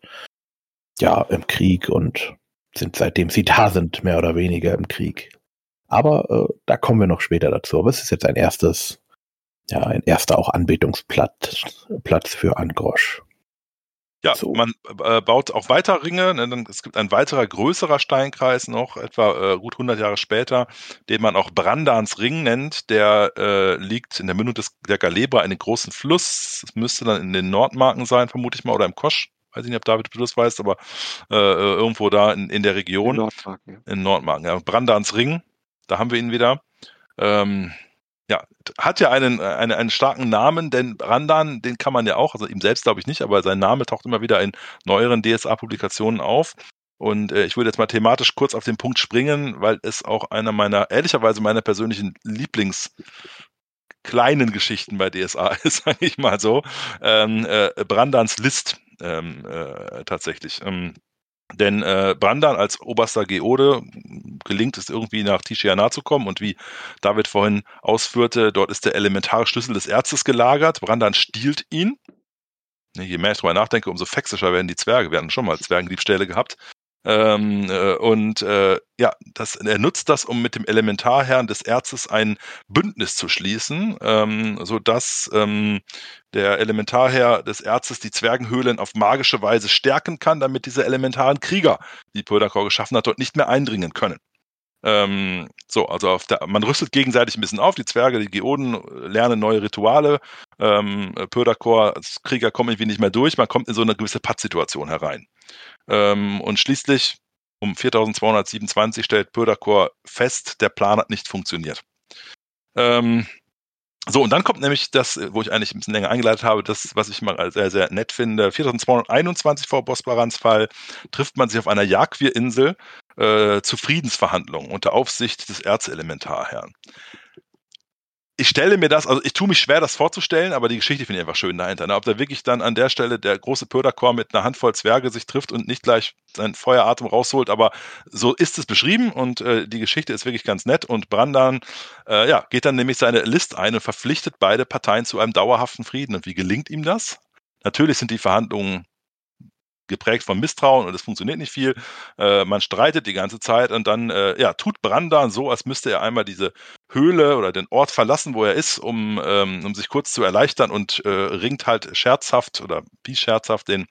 ja im Krieg und sind seitdem sie da sind, mehr oder weniger im Krieg. Aber äh, da kommen wir noch später dazu. Aber es ist jetzt ein erstes, ja, ein erster auch Anbetungsplatz Platz für Angrosch. Ja, so. man äh, baut auch weiter Ringe. Ne, es gibt ein weiterer größerer Steinkreis noch, etwa äh, gut 100 Jahre später, den man auch Brandans Ring nennt. Der äh, liegt in der Mündung des, der Galebra, einem großen Fluss. Es müsste dann in den Nordmarken sein, vermute ich mal, oder im Kosch. Weiß ich nicht, ob David du das weißt, aber äh, äh, irgendwo da in, in der Region. In Nordmarken. Ja. In Nordmarken, ja. Brandans Ring, da haben wir ihn wieder. Ähm, ja, hat ja einen, einen, einen starken Namen, denn Randan, den kann man ja auch, also ihm selbst glaube ich nicht, aber sein Name taucht immer wieder in neueren DSA-Publikationen auf. Und äh, ich würde jetzt mal thematisch kurz auf den Punkt springen, weil es auch einer meiner, ehrlicherweise meiner persönlichen Lieblings- kleinen Geschichten bei DSA *laughs* ist, sage ich mal so. Ähm, äh, Brandans List ähm, äh, tatsächlich. Ähm, denn äh, Brandan als oberster Geode gelingt es irgendwie nach Tishiana zu kommen und wie David vorhin ausführte, dort ist der elementare Schlüssel des Erzes gelagert. Brandan stiehlt ihn. Je mehr ich darüber nachdenke, umso fexischer werden die Zwerge. Wir hatten schon mal Zwergendiebstähle gehabt. Ähm, äh, und äh, ja, das, er nutzt das, um mit dem Elementarherrn des Erzes ein Bündnis zu schließen, ähm, sodass ähm, der Elementarherr des Erzes die Zwergenhöhlen auf magische Weise stärken kann, damit diese elementaren Krieger, die Pöldakor geschaffen hat, dort nicht mehr eindringen können. Ähm, so, also der, man rüstet gegenseitig ein bisschen auf. Die Zwerge, die Geoden lernen neue Rituale. Ähm, Pödakor als Krieger kommen irgendwie nicht mehr durch. Man kommt in so eine gewisse Pattsituation herein. Ähm, und schließlich um 4227 stellt Pödakor fest, der Plan hat nicht funktioniert. Ähm, so, und dann kommt nämlich das, wo ich eigentlich ein bisschen länger eingeleitet habe, das, was ich mal sehr, sehr nett finde. 4221 vor Bosbarans Fall trifft man sich auf einer Jagdwirinsel äh, zu Friedensverhandlungen unter Aufsicht des Erzelementarherrn. Ich stelle mir das, also ich tue mich schwer, das vorzustellen, aber die Geschichte finde ich einfach schön dahinter. Ne? Ob da wirklich dann an der Stelle der große Pöderchor mit einer Handvoll Zwerge sich trifft und nicht gleich seinen Feueratem rausholt, aber so ist es beschrieben und äh, die Geschichte ist wirklich ganz nett und Brandan äh, ja, geht dann nämlich seine List ein und verpflichtet beide Parteien zu einem dauerhaften Frieden. Und wie gelingt ihm das? Natürlich sind die Verhandlungen geprägt von Misstrauen und es funktioniert nicht viel. Äh, man streitet die ganze Zeit und dann äh, ja, tut Brandan so, als müsste er einmal diese Höhle oder den Ort verlassen, wo er ist, um, ähm, um sich kurz zu erleichtern und äh, ringt halt scherzhaft oder wie scherzhaft den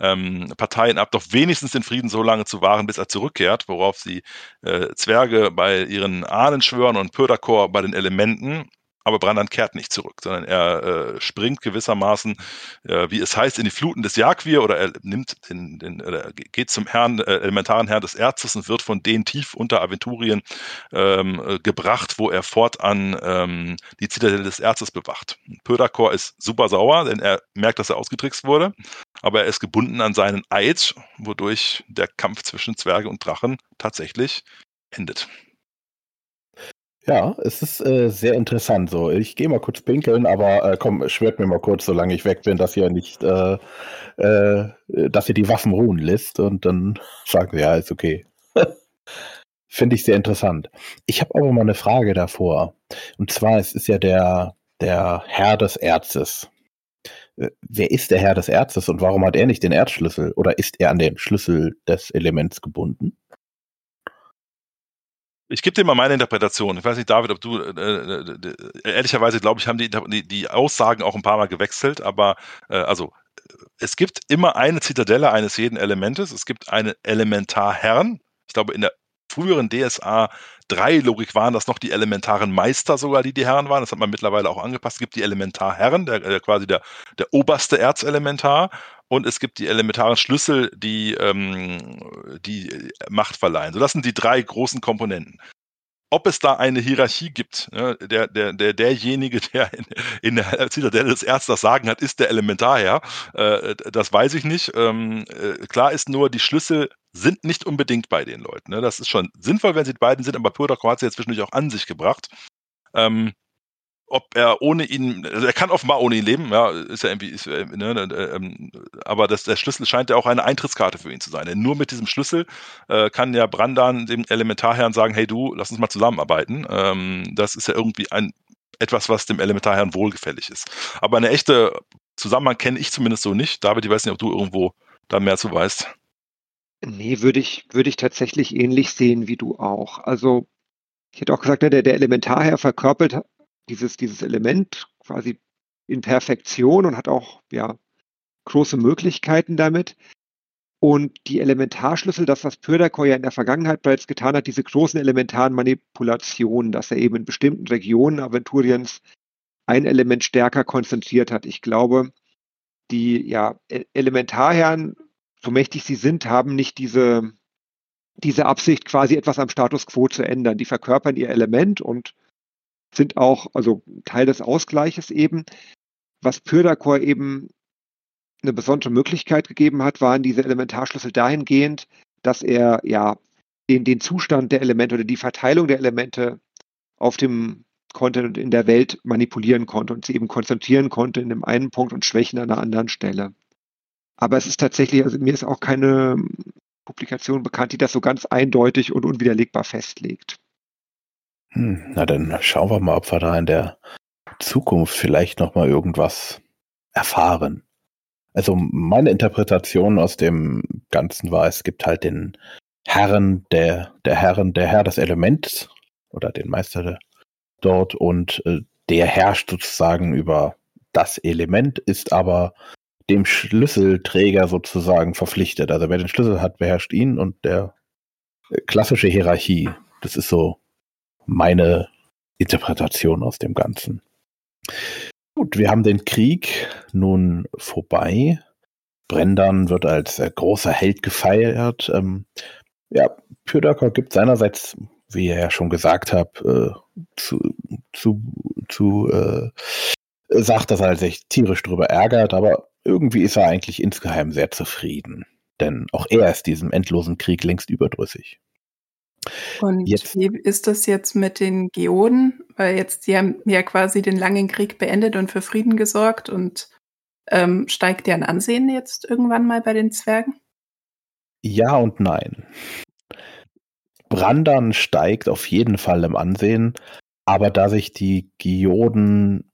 ähm, Parteien ab, doch wenigstens den Frieden so lange zu wahren, bis er zurückkehrt, worauf sie äh, Zwerge bei ihren Ahnen schwören und Pöderkor bei den Elementen aber Brandan kehrt nicht zurück, sondern er äh, springt gewissermaßen, äh, wie es heißt, in die Fluten des Jagdwir oder er nimmt den, den oder geht zum Herrn, äh, elementaren Herrn des Erzes und wird von denen tief unter Aventurien ähm, äh, gebracht, wo er fortan ähm, die Zitadelle des Erzes bewacht. Pödakor ist super sauer, denn er merkt, dass er ausgetrickst wurde, aber er ist gebunden an seinen Eid, wodurch der Kampf zwischen Zwerge und Drachen tatsächlich endet. Ja, es ist äh, sehr interessant so. Ich gehe mal kurz pinkeln, aber äh, komm, schwört mir mal kurz, solange ich weg bin, dass ihr nicht, äh, äh, dass ihr die Waffen ruhen lässt und dann *laughs* sagt ja, ist okay. *laughs* Finde ich sehr interessant. Ich habe aber mal eine Frage davor. Und zwar, es ist ja der, der Herr des Erzes. Äh, wer ist der Herr des Erzes und warum hat er nicht den Erzschlüssel? Oder ist er an den Schlüssel des Elements gebunden? Ich gebe dir mal meine Interpretation. Ich weiß nicht, David, ob du, äh, äh, ehrlicherweise glaube ich, haben die, die, die, Aussagen auch ein paar Mal gewechselt, aber äh, also es gibt immer eine Zitadelle eines jeden Elementes. Es gibt einen Elementarherrn. Ich glaube, in der früheren DSA 3 Logik waren das noch die elementaren Meister sogar, die die Herren waren. Das hat man mittlerweile auch angepasst. Es gibt die Elementarherren, der, der quasi der, der oberste Erzelementar und es gibt die elementaren Schlüssel, die ähm, die Macht verleihen. So, das sind die drei großen Komponenten. Ob es da eine Hierarchie gibt, ne, der, der, der, derjenige, der in, in der Zitadelle des Erzes das Sagen hat, ist der Elementarherr. Äh, das weiß ich nicht. Ähm, äh, klar ist nur, die Schlüssel sind nicht unbedingt bei den Leuten. Ne? Das ist schon sinnvoll, wenn sie beiden sind, aber Purdok hat sie jetzt zwischendurch auch an sich gebracht. Ähm, ob er ohne ihn, also er kann offenbar ohne ihn leben, ja, ist ja irgendwie, ist, äh, ne, ne, äh, aber das, der Schlüssel scheint ja auch eine Eintrittskarte für ihn zu sein. Denn nur mit diesem Schlüssel äh, kann ja Brandan dem Elementarherrn sagen, hey du, lass uns mal zusammenarbeiten. Ähm, das ist ja irgendwie ein etwas, was dem Elementarherrn wohlgefällig ist. Aber eine echte Zusammenhang kenne ich zumindest so nicht. David, ich weiß nicht, ob du irgendwo da mehr zu weißt. Nee, würde ich, würde ich tatsächlich ähnlich sehen wie du auch. Also ich hätte auch gesagt, ne, der, der Elementarherr verkörpert dieses, dieses Element quasi in Perfektion und hat auch ja, große Möglichkeiten damit. Und die Elementarschlüssel, das, was Pöderkor ja in der Vergangenheit bereits getan hat, diese großen elementaren Manipulationen, dass er eben in bestimmten Regionen Aventuriens ein Element stärker konzentriert hat. Ich glaube, die ja, e-, Elementarherren, so mächtig sie sind, haben nicht diese, diese Absicht, quasi etwas am Status quo zu ändern. Die verkörpern ihr Element und sind auch also Teil des Ausgleiches eben. Was Pyrdakor eben eine besondere Möglichkeit gegeben hat, waren diese Elementarschlüssel dahingehend, dass er ja den, den Zustand der Elemente oder die Verteilung der Elemente auf dem Content in der Welt manipulieren konnte und sie eben konzentrieren konnte in dem einen Punkt und schwächen an einer anderen Stelle. Aber es ist tatsächlich, also mir ist auch keine Publikation bekannt, die das so ganz eindeutig und unwiderlegbar festlegt. Hm, na dann schauen wir mal, ob wir da in der Zukunft vielleicht noch mal irgendwas erfahren. Also meine Interpretation aus dem Ganzen war, es gibt halt den Herren der, der Herren, der Herr des Elements oder den Meister dort und äh, der herrscht sozusagen über das Element, ist aber dem Schlüsselträger sozusagen verpflichtet. Also wer den Schlüssel hat, beherrscht ihn und der äh, klassische Hierarchie. Das ist so meine Interpretation aus dem Ganzen. Gut, wir haben den Krieg nun vorbei. Brendan wird als äh, großer Held gefeiert. Ähm, ja, Pyrdaker gibt seinerseits, wie ihr ja schon gesagt habt, äh, zu, zu, zu äh, sagt, dass er sich tierisch drüber ärgert, aber irgendwie ist er eigentlich insgeheim sehr zufrieden. Denn auch er ist diesem endlosen Krieg längst überdrüssig. Und jetzt. wie ist das jetzt mit den Geoden? Weil jetzt, die haben ja quasi den langen Krieg beendet und für Frieden gesorgt und ähm, steigt deren Ansehen jetzt irgendwann mal bei den Zwergen? Ja und nein. Brandan steigt auf jeden Fall im Ansehen, aber da sich die Geoden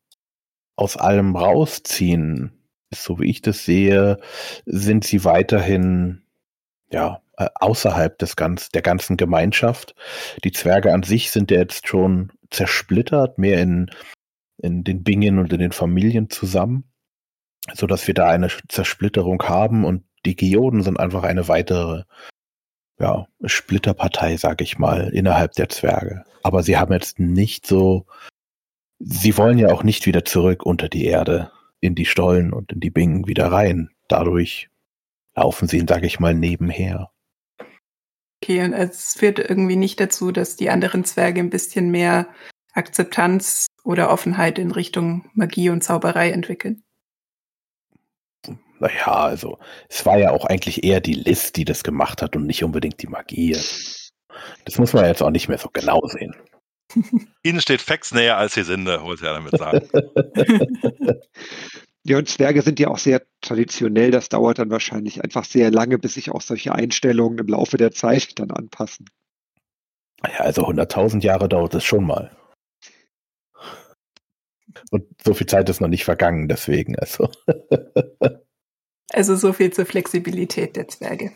aus allem rausziehen, so wie ich das sehe, sind sie weiterhin ja äh, außerhalb des ganz, der ganzen Gemeinschaft. Die Zwerge an sich sind ja jetzt schon zersplittert, mehr in, in den Bingen und in den Familien zusammen, so dass wir da eine Zersplitterung haben und die Geoden sind einfach eine weitere ja, Splitterpartei, sag ich mal, innerhalb der Zwerge. Aber sie haben jetzt nicht so, sie wollen ja auch nicht wieder zurück unter die Erde, in die Stollen und in die Bingen wieder rein. Dadurch laufen sie, sag ich mal, nebenher. Okay, und es führt irgendwie nicht dazu, dass die anderen Zwerge ein bisschen mehr Akzeptanz oder Offenheit in Richtung Magie und Zauberei entwickeln. Naja, also es war ja auch eigentlich eher die List, die das gemacht hat und nicht unbedingt die Magie. Das muss man jetzt auch nicht mehr so genau sehen. Ihnen steht Facts näher als die Sinde, wollte er damit sagen. *laughs* Ja, und Zwerge sind ja auch sehr traditionell. Das dauert dann wahrscheinlich einfach sehr lange, bis sich auch solche Einstellungen im Laufe der Zeit dann anpassen. Ja, also 100.000 Jahre dauert es schon mal. Und so viel Zeit ist noch nicht vergangen, deswegen. Also, *laughs* also so viel zur Flexibilität der Zwerge.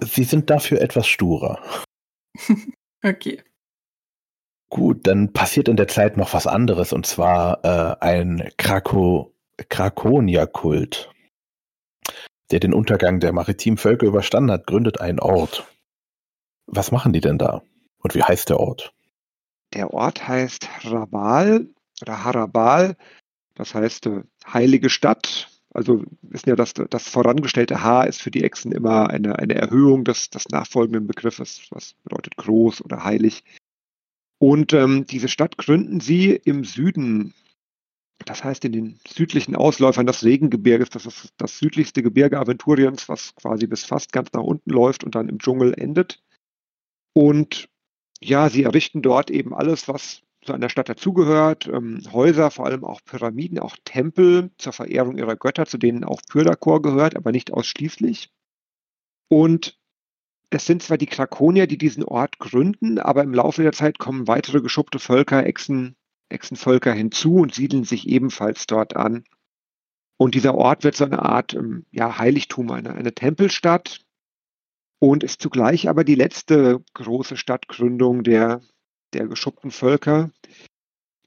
Sie sind dafür etwas sturer. *laughs* okay. Gut, dann passiert in der Zeit noch was anderes und zwar äh, ein Krako Krakonia-Kult, der den Untergang der maritimen Völker überstanden hat, gründet einen Ort. Was machen die denn da? Und wie heißt der Ort? Der Ort heißt Rabal oder Harabal, das heißt äh, heilige Stadt. Also wissen ja, dass das vorangestellte H ist für die Echsen immer eine, eine Erhöhung des, des nachfolgenden Begriffes, was bedeutet groß oder heilig. Und ähm, diese Stadt gründen sie im Süden, das heißt in den südlichen Ausläufern des Regengebirges. Das ist das südlichste Gebirge Aventuriens, was quasi bis fast ganz nach unten läuft und dann im Dschungel endet. Und ja, sie errichten dort eben alles, was zu einer Stadt dazugehört. Ähm, Häuser, vor allem auch Pyramiden, auch Tempel zur Verehrung ihrer Götter, zu denen auch Pyrdakor gehört, aber nicht ausschließlich. Und es sind zwar die Krakonier, die diesen Ort gründen, aber im Laufe der Zeit kommen weitere geschuppte Völker, Echsen, Echsenvölker hinzu und siedeln sich ebenfalls dort an. Und dieser Ort wird so eine Art ähm, ja, Heiligtum, eine, eine Tempelstadt und ist zugleich aber die letzte große Stadtgründung der, der geschuppten Völker,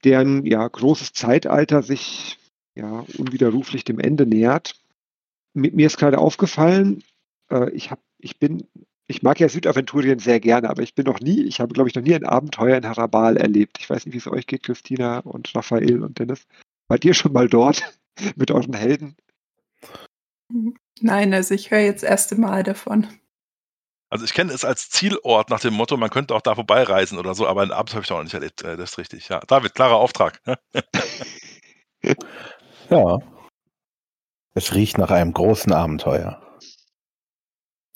deren ja, großes Zeitalter sich ja, unwiderruflich dem Ende nähert. Mit mir ist gerade aufgefallen, äh, ich, hab, ich bin ich mag ja Südaventurien sehr gerne, aber ich bin noch nie, ich habe, glaube ich, noch nie ein Abenteuer in Harabal erlebt. Ich weiß nicht, wie es euch geht, Christina und Raphael und Dennis. Wart ihr schon mal dort *laughs* mit euren Helden? Nein, also ich höre jetzt das erste Mal davon. Also ich kenne es als Zielort nach dem Motto, man könnte auch da vorbeireisen oder so, aber ein Abend habe ich noch nicht erlebt. Äh, das ist richtig, ja. David, klarer Auftrag. *laughs* ja. Es riecht nach einem großen Abenteuer.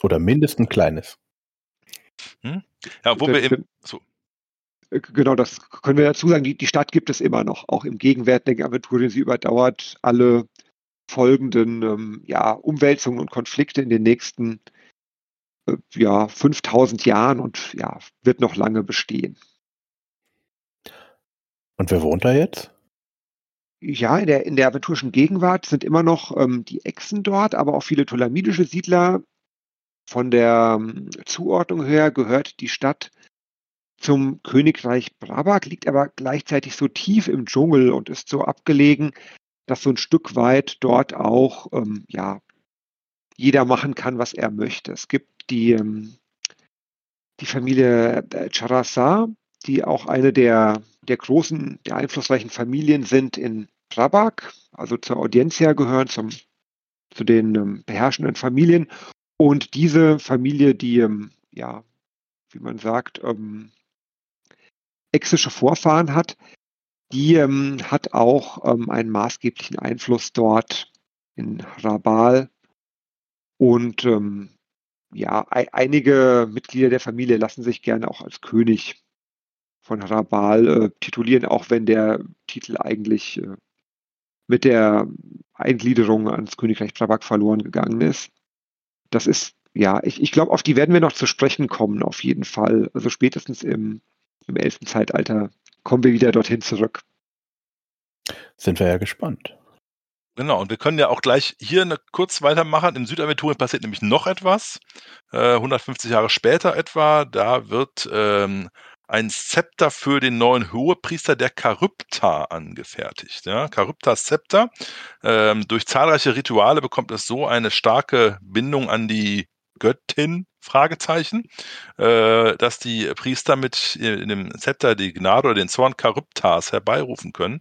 Oder mindestens ein kleines. Hm? Ja, wo wir eben. So. Äh, genau, das können wir dazu sagen. Die, die Stadt gibt es immer noch, auch im gegenwärtigen Aventurien. Sie überdauert alle folgenden ähm, ja, Umwälzungen und Konflikte in den nächsten äh, ja, 5000 Jahren und ja, wird noch lange bestehen. Und wer wohnt da jetzt? Ja, in der, in der aventurischen Gegenwart sind immer noch ähm, die Echsen dort, aber auch viele tolamidische Siedler von der ähm, Zuordnung her gehört die Stadt zum Königreich Brabak, liegt aber gleichzeitig so tief im Dschungel und ist so abgelegen, dass so ein Stück weit dort auch ähm, ja, jeder machen kann, was er möchte. Es gibt die, ähm, die Familie äh, Charasa, die auch eine der, der großen, der einflussreichen Familien sind in Brabak, also zur Audiencia gehören, zum, zu den ähm, beherrschenden Familien. Und diese Familie, die, ähm, ja, wie man sagt, ähm, exische Vorfahren hat, die ähm, hat auch ähm, einen maßgeblichen Einfluss dort in Rabal. Und ähm, ja, einige Mitglieder der Familie lassen sich gerne auch als König von Rabal äh, titulieren, auch wenn der Titel eigentlich äh, mit der Eingliederung ans Königreich Prabak verloren gegangen ist. Das ist, ja, ich, ich glaube, auf die werden wir noch zu sprechen kommen, auf jeden Fall. Also spätestens im, im 11. Zeitalter kommen wir wieder dorthin zurück. Sind wir ja gespannt. Genau, und wir können ja auch gleich hier eine, kurz weitermachen. In Südaventurien passiert nämlich noch etwas. Äh, 150 Jahre später etwa, da wird ähm, ein Zepter für den neuen Hohepriester der Charybta angefertigt. Ja, Charybtas Zepter. Ähm, durch zahlreiche Rituale bekommt es so eine starke Bindung an die Göttin, Fragezeichen, äh, dass die Priester mit in dem Zepter die Gnade oder den Zorn Charybtas herbeirufen können.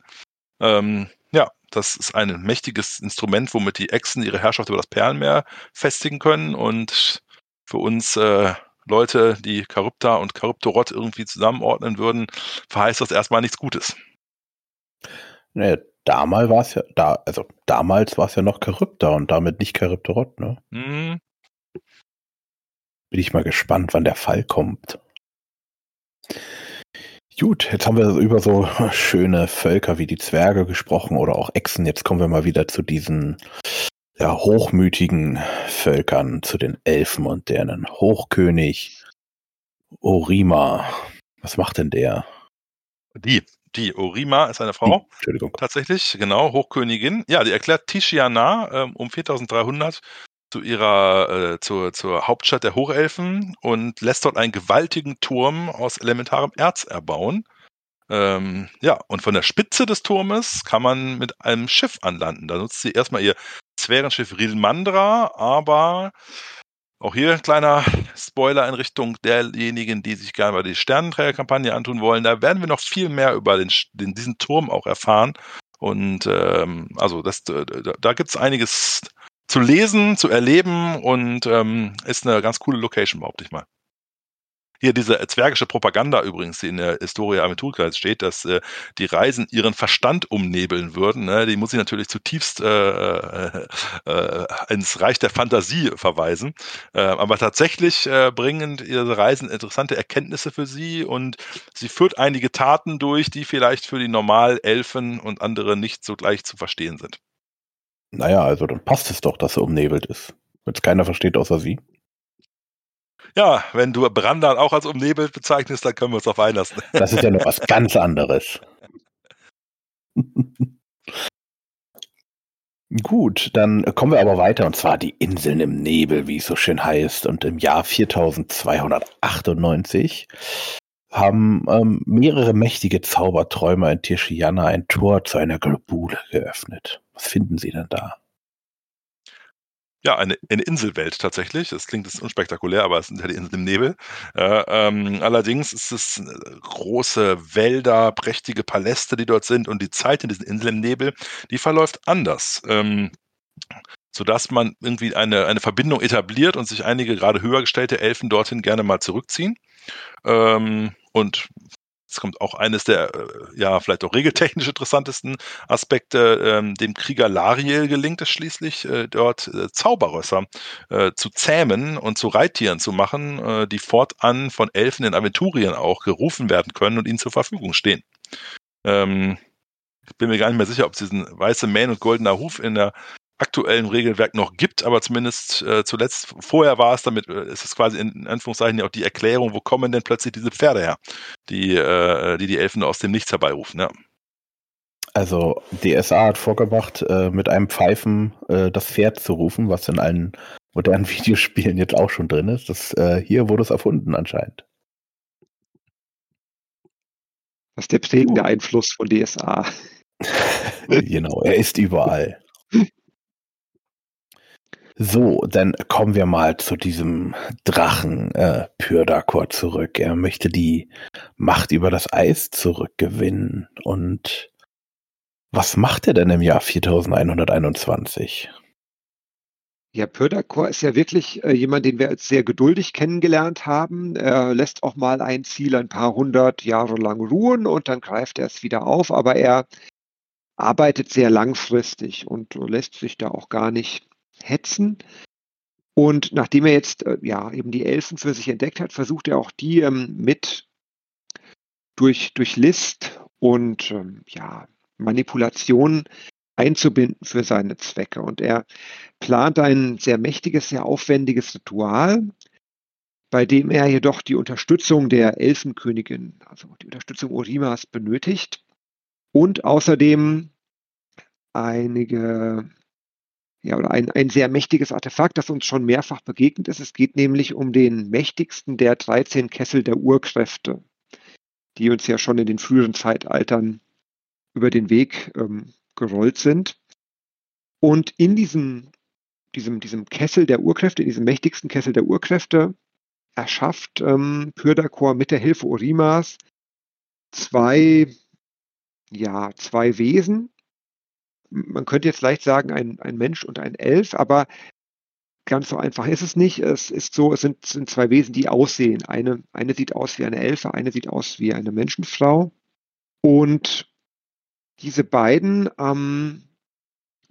Ähm, ja, das ist ein mächtiges Instrument, womit die Echsen ihre Herrschaft über das Perlenmeer festigen können und für uns äh, Leute, die Charybda und Charybdorot irgendwie zusammenordnen würden, verheißt das erstmal nichts Gutes. Naja, damals war es ja, da, also damals war es ja noch Charybda und damit nicht Charybdorot, ne? Mhm. Bin ich mal gespannt, wann der Fall kommt. Gut, jetzt haben wir über so schöne Völker wie die Zwerge gesprochen oder auch Echsen. Jetzt kommen wir mal wieder zu diesen ja, hochmütigen Völkern, zu den Elfen und deren Hochkönig Orima. Was macht denn der? Die, die Orima ist eine Frau. Die, Entschuldigung. Tatsächlich, genau, Hochkönigin. Ja, die erklärt Tishiana ähm, um 4300 zu ihrer, äh, zur, zur Hauptstadt der Hochelfen und lässt dort einen gewaltigen Turm aus elementarem Erz erbauen. Ähm, ja, und von der Spitze des Turmes kann man mit einem Schiff anlanden. Da nutzt sie erstmal ihr Sphärenschiff Rilmandra, aber auch hier ein kleiner Spoiler in Richtung derjenigen, die sich gerne mal die Sternenträgerkampagne antun wollen. Da werden wir noch viel mehr über den, den diesen Turm auch erfahren. Und ähm, also das, da, da gibt es einiges zu lesen, zu erleben und ähm, ist eine ganz coole Location, behaupte ich mal. Hier diese zwergische Propaganda übrigens, die in der Historia Aventurkreis steht, dass äh, die Reisen ihren Verstand umnebeln würden. Ne? Die muss ich natürlich zutiefst äh, äh, äh, ins Reich der Fantasie verweisen. Äh, aber tatsächlich äh, bringen ihre Reisen interessante Erkenntnisse für sie und sie führt einige Taten durch, die vielleicht für die Normal-Elfen und andere nicht so gleich zu verstehen sind. Naja, also dann passt es doch, dass er umnebelt ist. Wenn es keiner versteht außer sie. Ja, wenn du Brandan auch als umnebelt bezeichnest, dann können wir uns auf einlassen. Das ist ja noch was ganz anderes. *laughs* Gut, dann kommen wir aber weiter und zwar die Inseln im Nebel, wie es so schön heißt. Und im Jahr 4298 haben ähm, mehrere mächtige Zauberträumer in Tirschiana ein Tor zu einer Globule geöffnet. Was finden Sie denn da? Ja, eine, eine Inselwelt tatsächlich. Das klingt jetzt unspektakulär, aber es sind ja die Inseln im Nebel. Äh, ähm, allerdings ist es äh, große Wälder, prächtige Paläste, die dort sind und die Zeit in diesen Inseln im Nebel, die verläuft anders. Ähm, sodass man irgendwie eine, eine Verbindung etabliert und sich einige gerade höher gestellte Elfen dorthin gerne mal zurückziehen. Ähm, und Jetzt kommt auch eines der, äh, ja, vielleicht auch regeltechnisch interessantesten Aspekte. Ähm, dem Krieger Lariel gelingt es schließlich, äh, dort äh, Zauberrösser zu zähmen und zu Reittieren zu machen, die fortan von Elfen in Aventurien auch gerufen werden können und ihnen zur Verfügung stehen. Ähm, ich bin mir gar nicht mehr sicher, ob es diesen weiße Mähne und goldener Huf in der aktuellen Regelwerk noch gibt, aber zumindest äh, zuletzt, vorher war es damit, äh, ist es quasi in Anführungszeichen ja auch die Erklärung, wo kommen denn plötzlich diese Pferde her, die äh, die, die Elfen aus dem Nichts herbeirufen, ja. Also DSA hat vorgebracht, äh, mit einem Pfeifen äh, das Pferd zu rufen, was in allen modernen *laughs* Videospielen jetzt auch schon drin ist. Das, äh, hier wurde es erfunden anscheinend. Was ist der prägende Einfluss von DSA? *laughs* *laughs* genau, er ist überall. So, dann kommen wir mal zu diesem Drachen äh, Pyrdakor zurück. Er möchte die Macht über das Eis zurückgewinnen. Und was macht er denn im Jahr 4121? Ja, Pyrdakor ist ja wirklich äh, jemand, den wir als sehr geduldig kennengelernt haben. Er lässt auch mal ein Ziel ein paar hundert Jahre lang ruhen und dann greift er es wieder auf. Aber er arbeitet sehr langfristig und lässt sich da auch gar nicht hetzen. Und nachdem er jetzt äh, ja eben die Elfen für sich entdeckt hat, versucht er auch die ähm, mit durch, durch List und ähm, ja, Manipulation einzubinden für seine Zwecke. Und er plant ein sehr mächtiges, sehr aufwendiges Ritual, bei dem er jedoch die Unterstützung der Elfenkönigin, also die Unterstützung Orimas benötigt und außerdem einige ja, oder ein, ein sehr mächtiges Artefakt, das uns schon mehrfach begegnet ist. Es geht nämlich um den mächtigsten der 13 Kessel der Urkräfte, die uns ja schon in den früheren Zeitaltern über den Weg ähm, gerollt sind. Und in diesem, diesem, diesem Kessel der Urkräfte, in diesem mächtigsten Kessel der Urkräfte, erschafft ähm, Pyrdakor mit der Hilfe Orimas zwei, ja, zwei Wesen, man könnte jetzt leicht sagen, ein, ein Mensch und ein Elf, aber ganz so einfach ist es nicht. Es ist so, es sind, sind zwei Wesen, die aussehen. Eine, eine sieht aus wie eine Elfe, eine sieht aus wie eine Menschenfrau. Und diese beiden ähm,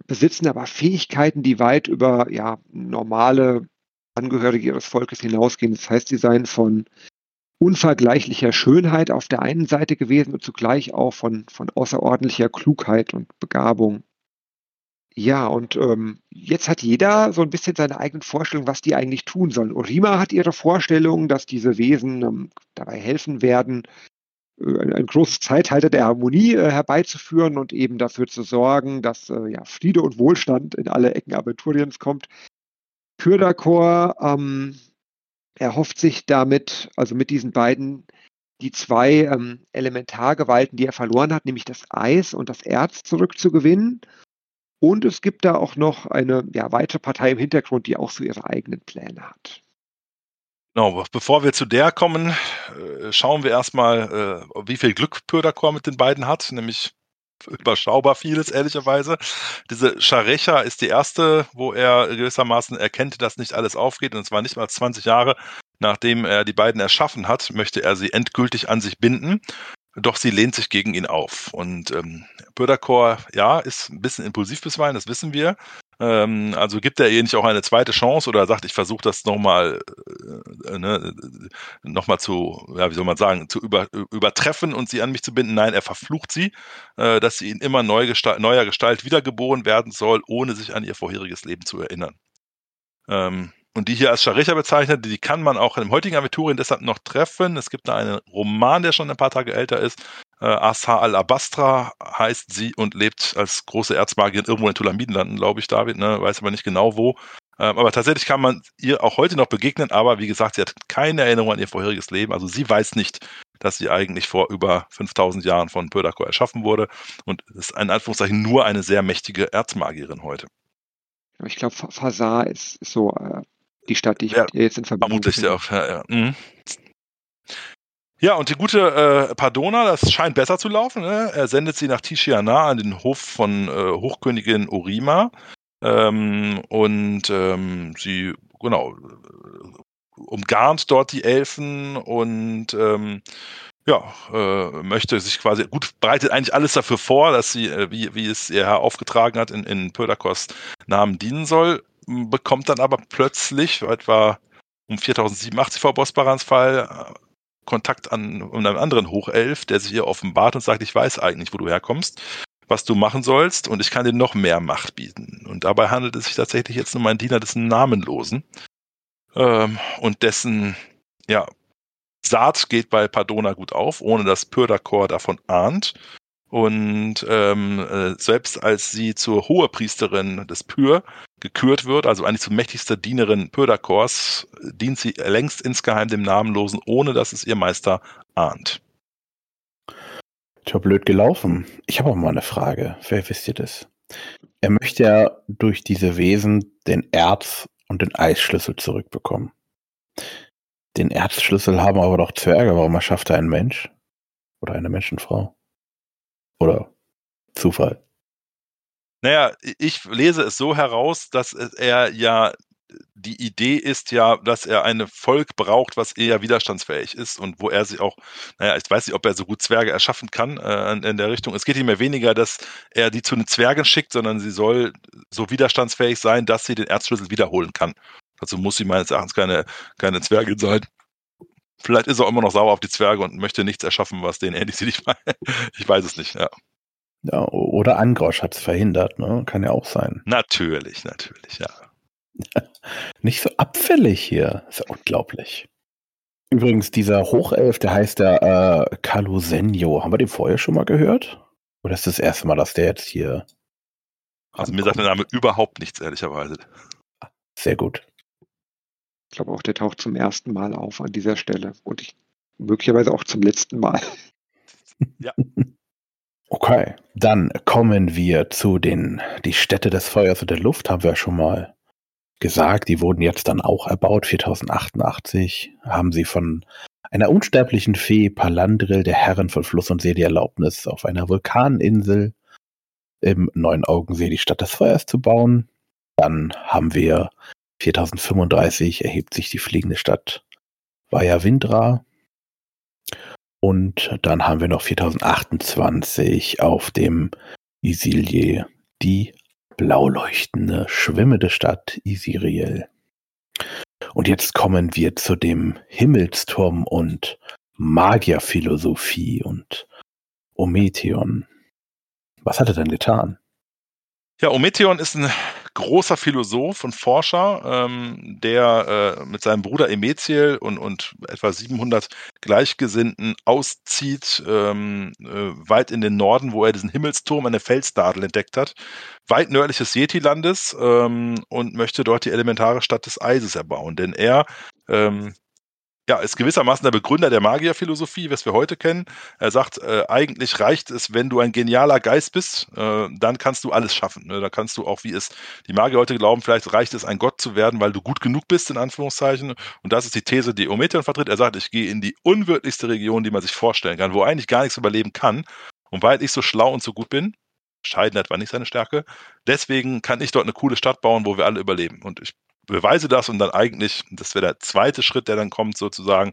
besitzen aber Fähigkeiten, die weit über ja, normale Angehörige ihres Volkes hinausgehen. Das heißt, sie seien von unvergleichlicher Schönheit auf der einen Seite gewesen und zugleich auch von, von außerordentlicher Klugheit und Begabung. Ja, und ähm, jetzt hat jeder so ein bisschen seine eigenen Vorstellungen, was die eigentlich tun sollen. Orima hat ihre Vorstellung, dass diese Wesen ähm, dabei helfen werden, äh, ein, ein, großes Zeitalter der Harmonie äh, herbeizuführen und eben dafür zu sorgen, dass äh, ja, Friede und Wohlstand in alle Ecken Aventuriens kommt. Pyrdakor ähm, erhofft sich damit, also mit diesen beiden, die zwei ähm, Elementargewalten, die er verloren hat, nämlich das Eis und das Erz zurückzugewinnen und es gibt da auch noch eine ja, weitere Partei im Hintergrund, die auch so ihre eigenen Pläne hat. Genau, bevor wir zu der kommen, äh, schauen wir erstmal, äh, wie viel Glück Pöderkor mit den beiden hat, nämlich *laughs* überschaubar vieles, ehrlicherweise. Diese Scharecha ist die erste, wo er gewissermaßen erkennt, dass nicht alles aufgeht. Und zwar nicht mal 20 Jahre, nachdem er die beiden erschaffen hat, möchte er sie endgültig an sich binden. Doch sie lehnt sich gegen ihn auf. Und ähm, Böderkor, ja, ist ein bisschen impulsiv bisweilen, das wissen wir. Ähm, also gibt er ihr nicht auch eine zweite Chance oder sagt, ich versuche das nochmal äh, ne, noch zu, ja, wie soll man sagen, zu über, übertreffen und sie an mich zu binden. Nein, er verflucht sie, äh, dass sie in immer neu Gestalt, neuer Gestalt wiedergeboren werden soll, ohne sich an ihr vorheriges Leben zu erinnern. Ähm, und die hier als Scharicha bezeichnet, die kann man auch im heutigen Aventurien deshalb noch treffen. Es gibt da einen Roman, der schon ein paar Tage älter ist. Äh, Asa al-Abastra heißt sie und lebt als große Erzmagierin irgendwo in Tulamidenlanden, glaube ich, David, ne? weiß aber nicht genau wo. Ähm, aber tatsächlich kann man ihr auch heute noch begegnen, aber wie gesagt, sie hat keine Erinnerung an ihr vorheriges Leben. Also sie weiß nicht, dass sie eigentlich vor über 5000 Jahren von Pördakor erschaffen wurde und ist in Anführungszeichen nur eine sehr mächtige Erzmagierin heute. Ich glaube, Fasar ist so äh, die Stadt, die ich ja, jetzt in Verbindung Vermutlich auch, ja, ja. Mhm. Ja, und die gute äh, Pardona, das scheint besser zu laufen. Ne? Er sendet sie nach Tishiana an den Hof von äh, Hochkönigin Orima. Ähm, und ähm, sie, genau, umgarnt dort die Elfen und ähm, ja, äh, möchte sich quasi, gut, bereitet eigentlich alles dafür vor, dass sie, äh, wie, wie es ihr Herr aufgetragen hat, in, in Pödakos Namen dienen soll bekommt dann aber plötzlich, etwa um 4087 vor Bosbarans Fall, äh, Kontakt an, an einen anderen Hochelf, der sich ihr offenbart und sagt, ich weiß eigentlich, wo du herkommst, was du machen sollst und ich kann dir noch mehr Macht bieten. Und dabei handelt es sich tatsächlich jetzt um einen Diener des Namenlosen ähm, und dessen, ja, Saat geht bei Pardona gut auf, ohne dass Pyrdakor davon ahnt. Und ähm, äh, selbst als sie zur Hohepriesterin des Pyr gekürt wird, also eigentlich zur mächtigster Dienerin Pödakors, dient sie längst insgeheim dem Namenlosen, ohne dass es ihr Meister ahnt. Tja, blöd gelaufen. Ich habe auch mal eine Frage. Wer wisst ihr das? Er möchte ja durch diese Wesen den Erz und den Eisschlüssel zurückbekommen. Den Erzschlüssel haben aber doch Zwerge. Warum erschafft er einen Mensch? Oder eine Menschenfrau? Oder Zufall? Naja, ich lese es so heraus, dass er ja die Idee ist ja, dass er ein Volk braucht, was eher widerstandsfähig ist und wo er sich auch, naja, ich weiß nicht, ob er so gut Zwerge erschaffen kann äh, in der Richtung. Es geht ihm ja weniger, dass er die zu den Zwergen schickt, sondern sie soll so widerstandsfähig sein, dass sie den Erzschlüssel wiederholen kann. Dazu muss sie meines Erachtens keine, keine Zwergin sein. Vielleicht ist er immer noch sauer auf die Zwerge und möchte nichts erschaffen, was denen ähnlich sieht. *laughs* Ich weiß es nicht, ja. Ja, oder Angrosch hat es verhindert, ne? Kann ja auch sein. Natürlich, natürlich, ja. *laughs* Nicht so abfällig hier. ist ja unglaublich. Übrigens, dieser Hochelf, der heißt der äh, Calusenio. Haben wir den vorher schon mal gehört? Oder ist das, das erste Mal, dass der jetzt hier. Also mir sagt der Name überhaupt nichts, ehrlicherweise. Sehr gut. Ich glaube auch, der taucht zum ersten Mal auf an dieser Stelle. Und ich möglicherweise auch zum letzten Mal. Ja. *laughs* Okay, dann kommen wir zu den, die Städte des Feuers und der Luft haben wir schon mal gesagt. Die wurden jetzt dann auch erbaut, 4088 haben sie von einer unsterblichen Fee Palandril, der Herrin von Fluss und See, die Erlaubnis, auf einer Vulkaninsel im Neun-Augensee die Stadt des Feuers zu bauen. Dann haben wir 4035 erhebt sich die fliegende Stadt Vajavindra. Und dann haben wir noch 4028 auf dem Isilje die blau leuchtende, schwimmende Stadt Isiriel. Und jetzt kommen wir zu dem Himmelsturm und Magierphilosophie und Ometheon. Was hat er denn getan? Ja, Ometheon ist ein großer Philosoph und Forscher, ähm, der äh, mit seinem Bruder Emethiel und, und etwa 700 Gleichgesinnten auszieht, ähm, äh, weit in den Norden, wo er diesen Himmelsturm, eine Felsdadel entdeckt hat, weit nördlich des Yeti-Landes ähm, und möchte dort die elementare Stadt des Eises erbauen. Denn er ähm, ja, ist gewissermaßen der Begründer der Magierphilosophie, was wir heute kennen. Er sagt, äh, eigentlich reicht es, wenn du ein genialer Geist bist, äh, dann kannst du alles schaffen. Ne? Da kannst du auch, wie es die Magier heute glauben, vielleicht reicht es, ein Gott zu werden, weil du gut genug bist, in Anführungszeichen. Und das ist die These, die Ometheon vertritt. Er sagt, ich gehe in die unwirtlichste Region, die man sich vorstellen kann, wo eigentlich gar nichts überleben kann. Und weil ich so schlau und so gut bin, Scheiden etwa nicht seine Stärke. Deswegen kann ich dort eine coole Stadt bauen, wo wir alle überleben. Und ich beweise das und dann eigentlich, das wäre der zweite Schritt, der dann kommt, sozusagen,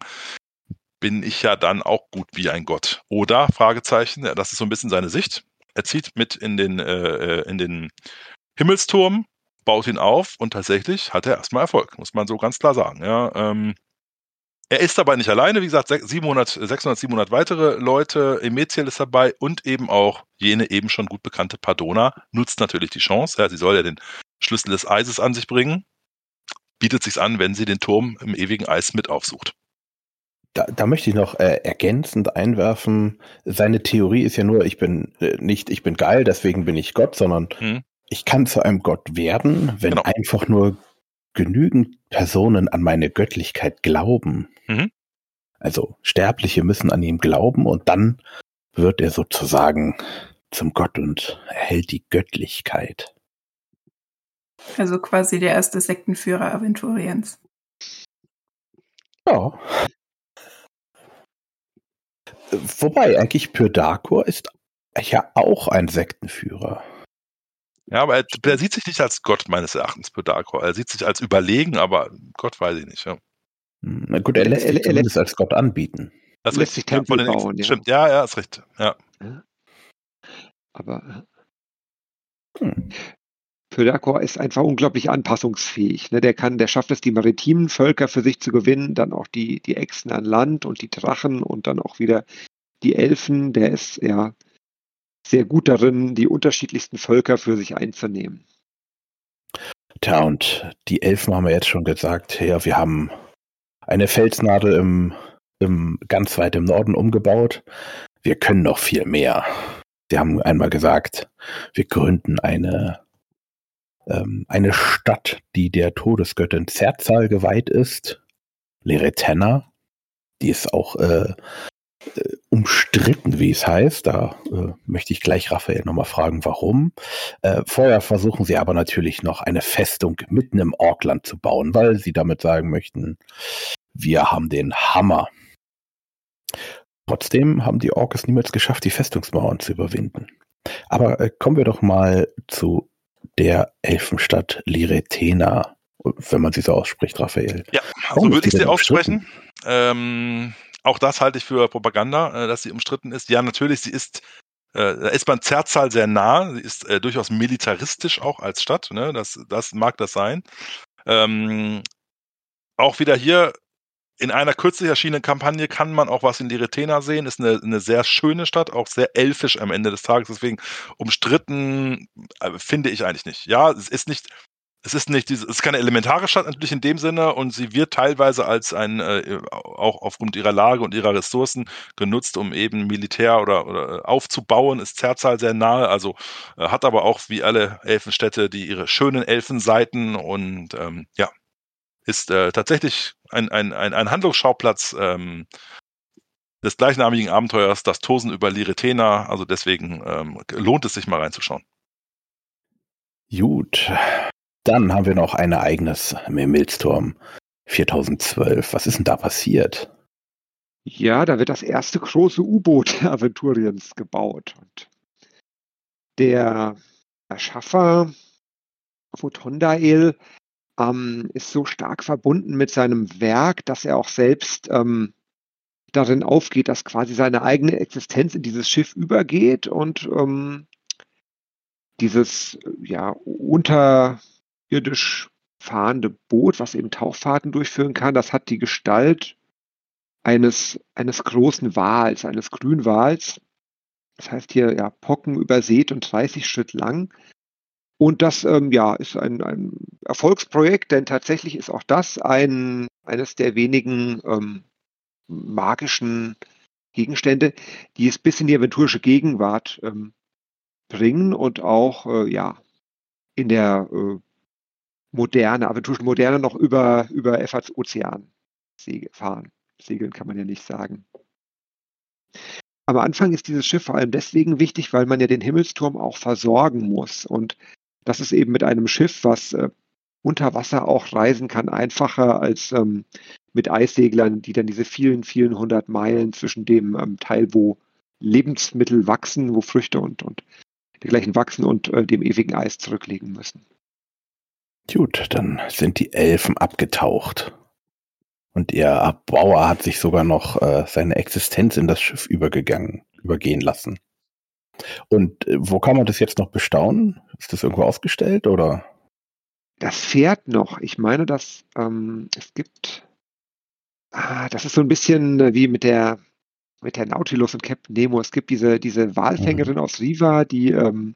bin ich ja dann auch gut wie ein Gott. Oder, Fragezeichen, das ist so ein bisschen seine Sicht. Er zieht mit in den, äh, in den Himmelsturm, baut ihn auf und tatsächlich hat er erstmal Erfolg, muss man so ganz klar sagen. Ja, ähm, er ist dabei nicht alleine, wie gesagt, 700, 600, 700 weitere Leute, Emethiel ist dabei und eben auch jene eben schon gut bekannte Pardona nutzt natürlich die Chance. Ja, sie soll ja den Schlüssel des Eises an sich bringen bietet sich an, wenn sie den Turm im ewigen Eis mit aufsucht. Da, da möchte ich noch äh, ergänzend einwerfen, seine Theorie ist ja nur, ich bin äh, nicht, ich bin geil, deswegen bin ich Gott, sondern hm. ich kann zu einem Gott werden, wenn genau. einfach nur genügend Personen an meine Göttlichkeit glauben. Mhm. Also Sterbliche müssen an ihn glauben und dann wird er sozusagen zum Gott und erhält die Göttlichkeit. Also quasi der erste Sektenführer Aventuriens. Ja. Wobei, eigentlich Pyrdakor ist ja auch ein Sektenführer. Ja, aber er, er, sieht sich nicht als Gott meines Erachtens, Pyrdakor. Er sieht sich als überlegen, aber Gott weiß ich nicht. Ja. Hm, na gut, er lässt sich zumindest als Gott anbieten. Das lässt sich Tempel ja, bauen, ja. Stimmt, ja, ja, ist richtig. Ja. Aber hm. Pyrdakor ist einfach unglaublich anpassungsfähig. Ne? Der kann, der schafft es, die maritimen Völker für sich zu gewinnen, dann auch die, die Echsen an Land und die Drachen und dann auch wieder die Elfen. Der ist ja sehr gut darin, die unterschiedlichsten Völker für sich einzunehmen. Tja, und die Elfen haben wir jetzt schon gesagt, ja, wir haben eine Felsnadel im, im ganz weit im Norden umgebaut. Wir können noch viel mehr. Sie haben einmal gesagt, wir gründen eine ähm, eine Stadt, die der Todesgöttin Zerzal geweiht ist, Leretenna. Die ist auch äh, äh, umstritten, wie es heißt. Da äh, möchte ich gleich Raphael nochmal fragen, warum. Äh, vorher versuchen sie aber natürlich noch eine Festung mitten im Orkland zu bauen, weil sie damit sagen möchten, wir haben den Hammer. Trotzdem haben die Orks niemals geschafft, die Festungsmauern zu überwinden. Aber äh, kommen wir doch mal zu der Elfenstadt Liretena, wenn man sie so ausspricht, Raphael. Ja, also würde ich sie aussprechen. Ähm, auch das halte ich für Propaganda, äh, dass sie umstritten ist. Ja, natürlich, sie ist, äh, da ist man Zerzal sehr nah. Sie ist äh, durchaus militaristisch auch als Stadt. Ne? Das, das mag das sein. Ähm, auch wieder hier in einer kürzlich erschienenen Kampagne kann man auch was in Liretena sehen. Ist eine, eine sehr schöne Stadt, auch sehr elfisch am Ende des Tages. Deswegen umstritten äh, finde ich eigentlich nicht. Ja, es ist nicht, es ist nicht diese, es ist keine elementare Stadt natürlich in dem Sinne und sie wird teilweise als ein, äh, auch aufgrund ihrer Lage und ihrer Ressourcen genutzt, um eben Militär oder, oder aufzubauen, ist Zerzal sehr nahe, also äh, hat aber auch wie alle Elfenstädte die ihre schönen Elfenseiten und ähm, ja, ist äh, tatsächlich ein, ein, ein, ein Handlungsschauplatz ähm, des gleichnamigen Abenteuers, das Tosen über Liretena. Also deswegen ähm, lohnt es sich mal reinzuschauen. Gut. Dann haben wir noch ein Ereignis im Milsturm 4012. Was ist denn da passiert? Ja, da wird das erste große U-Boot *laughs* Aventuriens gebaut. Und der Erschaffer Fotondael ähm, ist so stark verbunden mit seinem Werk, dass er auch selbst ähm, darin aufgeht, dass quasi seine eigene Existenz in dieses Schiff übergeht und ähm, dieses ja unterirdisch fahrende Boot, was eben Tauchfahrten durchführen kann, das hat die Gestalt eines, eines großen Wals, eines Grünwals. Das heißt hier ja Pocken übersät und 30 Schritt lang. Und das ähm, ja, ist ein, ein, Erfolgsprojekt, denn tatsächlich ist auch das ein, eines der wenigen ähm, magischen Gegenstände, die es bis in die aventurische Gegenwart ähm, bringen und auch äh, ja, in der äh, Moderne, aventurischen Moderne noch über, über Efforts Ozean fahren. Segeln kann man ja nicht sagen. Am Anfang ist dieses Schiff vor allem deswegen wichtig, weil man ja den Himmelsturm auch versorgen muss. Und das ist eben mit einem Schiff, was äh, unter Wasser auch reisen kann, einfacher als ähm, mit Eisseglern, die dann diese vielen, vielen hundert Meilen zwischen dem ähm, Teil, wo Lebensmittel wachsen, wo Früchte und, und dergleichen wachsen und äh, dem ewigen Eis zurücklegen müssen. Gut, dann sind die Elfen abgetaucht. Und ihr Bauer hat sich sogar noch äh, seine Existenz in das Schiff übergegangen, übergehen lassen. Und äh, wo kann man das jetzt noch bestaunen? Ist das irgendwo ausgestellt oder? Das fährt noch. Ich meine, dass ähm, es gibt. Ah, das ist so ein bisschen äh, wie mit der mit der Nautilus und Captain Nemo. Es gibt diese, diese Walfängerin mhm. aus Riva, die ähm,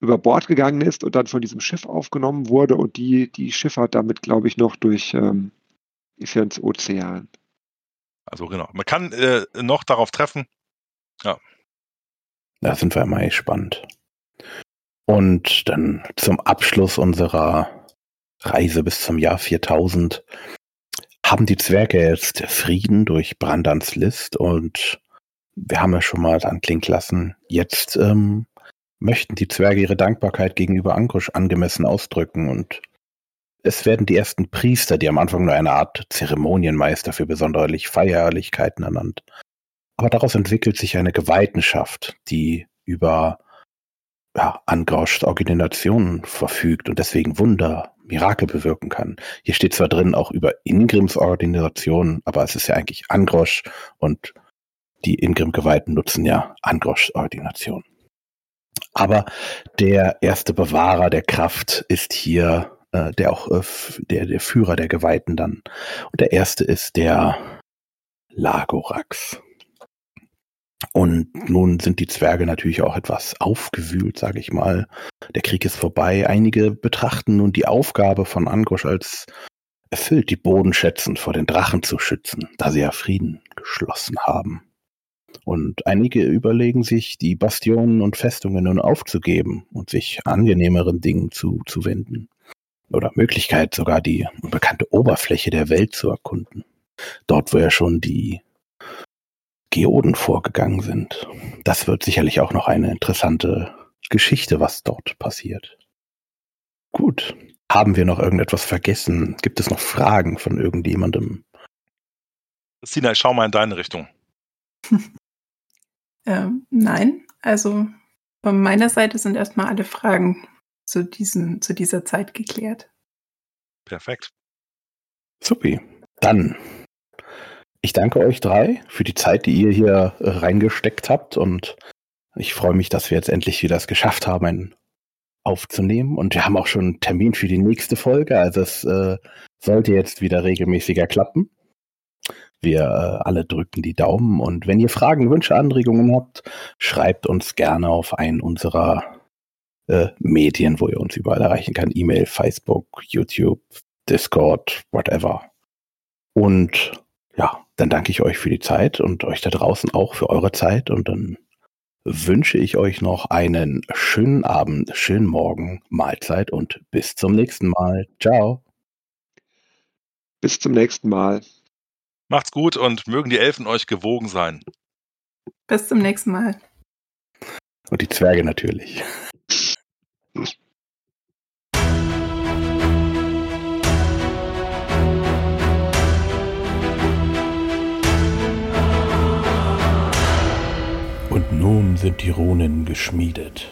über Bord gegangen ist und dann von diesem Schiff aufgenommen wurde und die, die schiffert damit, glaube ich, noch durch ähm, ins Ozean. Also genau. Man kann äh, noch darauf treffen. Ja. Da sind wir mal gespannt. Und dann zum Abschluss unserer Reise bis zum Jahr 4000 haben die Zwerge jetzt Frieden durch Brandans List und wir haben ja schon mal anklingen lassen, jetzt ähm, möchten die Zwerge ihre Dankbarkeit gegenüber Ankrusch angemessen ausdrücken und es werden die ersten Priester, die am Anfang nur eine Art Zeremonienmeister für besondere Feierlichkeiten ernannt, aber daraus entwickelt sich eine Geweihtenschaft, die über ja, Angrauschs Organisation verfügt und deswegen Wunder, Mirakel bewirken kann. Hier steht zwar drin auch über Ingrims Organisation, aber es ist ja eigentlich Angrosch und die Ingrim-Geweihten nutzen ja Angroschs Ordination. Aber der erste Bewahrer der Kraft ist hier äh, der auch äh, der, der Führer der Geweihten dann. Und der erste ist der Lagorax. Und nun sind die Zwerge natürlich auch etwas aufgewühlt, sage ich mal. Der Krieg ist vorbei. Einige betrachten nun die Aufgabe von Angosch als erfüllt, die Bodenschätzen vor den Drachen zu schützen, da sie ja Frieden geschlossen haben. Und einige überlegen sich, die Bastionen und Festungen nun aufzugeben und sich angenehmeren Dingen zuzuwenden. Oder Möglichkeit sogar die unbekannte Oberfläche der Welt zu erkunden. Dort, wo ja schon die Geoden vorgegangen sind. Das wird sicherlich auch noch eine interessante Geschichte, was dort passiert. Gut. Haben wir noch irgendetwas vergessen? Gibt es noch Fragen von irgendjemandem? Christina, ich schau mal in deine Richtung. *laughs* ähm, nein, also von meiner Seite sind erstmal alle Fragen zu, diesen, zu dieser Zeit geklärt. Perfekt. Supi. Dann ich danke euch drei für die Zeit, die ihr hier reingesteckt habt und ich freue mich, dass wir jetzt endlich wieder es geschafft haben, ein aufzunehmen. Und wir haben auch schon einen Termin für die nächste Folge. Also es äh, sollte jetzt wieder regelmäßiger klappen. Wir äh, alle drücken die Daumen. Und wenn ihr Fragen, Wünsche, Anregungen habt, schreibt uns gerne auf einen unserer äh, Medien, wo ihr uns überall erreichen kann. E-Mail, Facebook, YouTube, Discord, whatever. Und ja, dann danke ich euch für die Zeit und euch da draußen auch für eure Zeit. Und dann wünsche ich euch noch einen schönen Abend, schönen Morgen, Mahlzeit und bis zum nächsten Mal. Ciao. Bis zum nächsten Mal. Macht's gut und mögen die Elfen euch gewogen sein. Bis zum nächsten Mal. Und die Zwerge natürlich. *laughs* nun sind die Runen geschmiedet.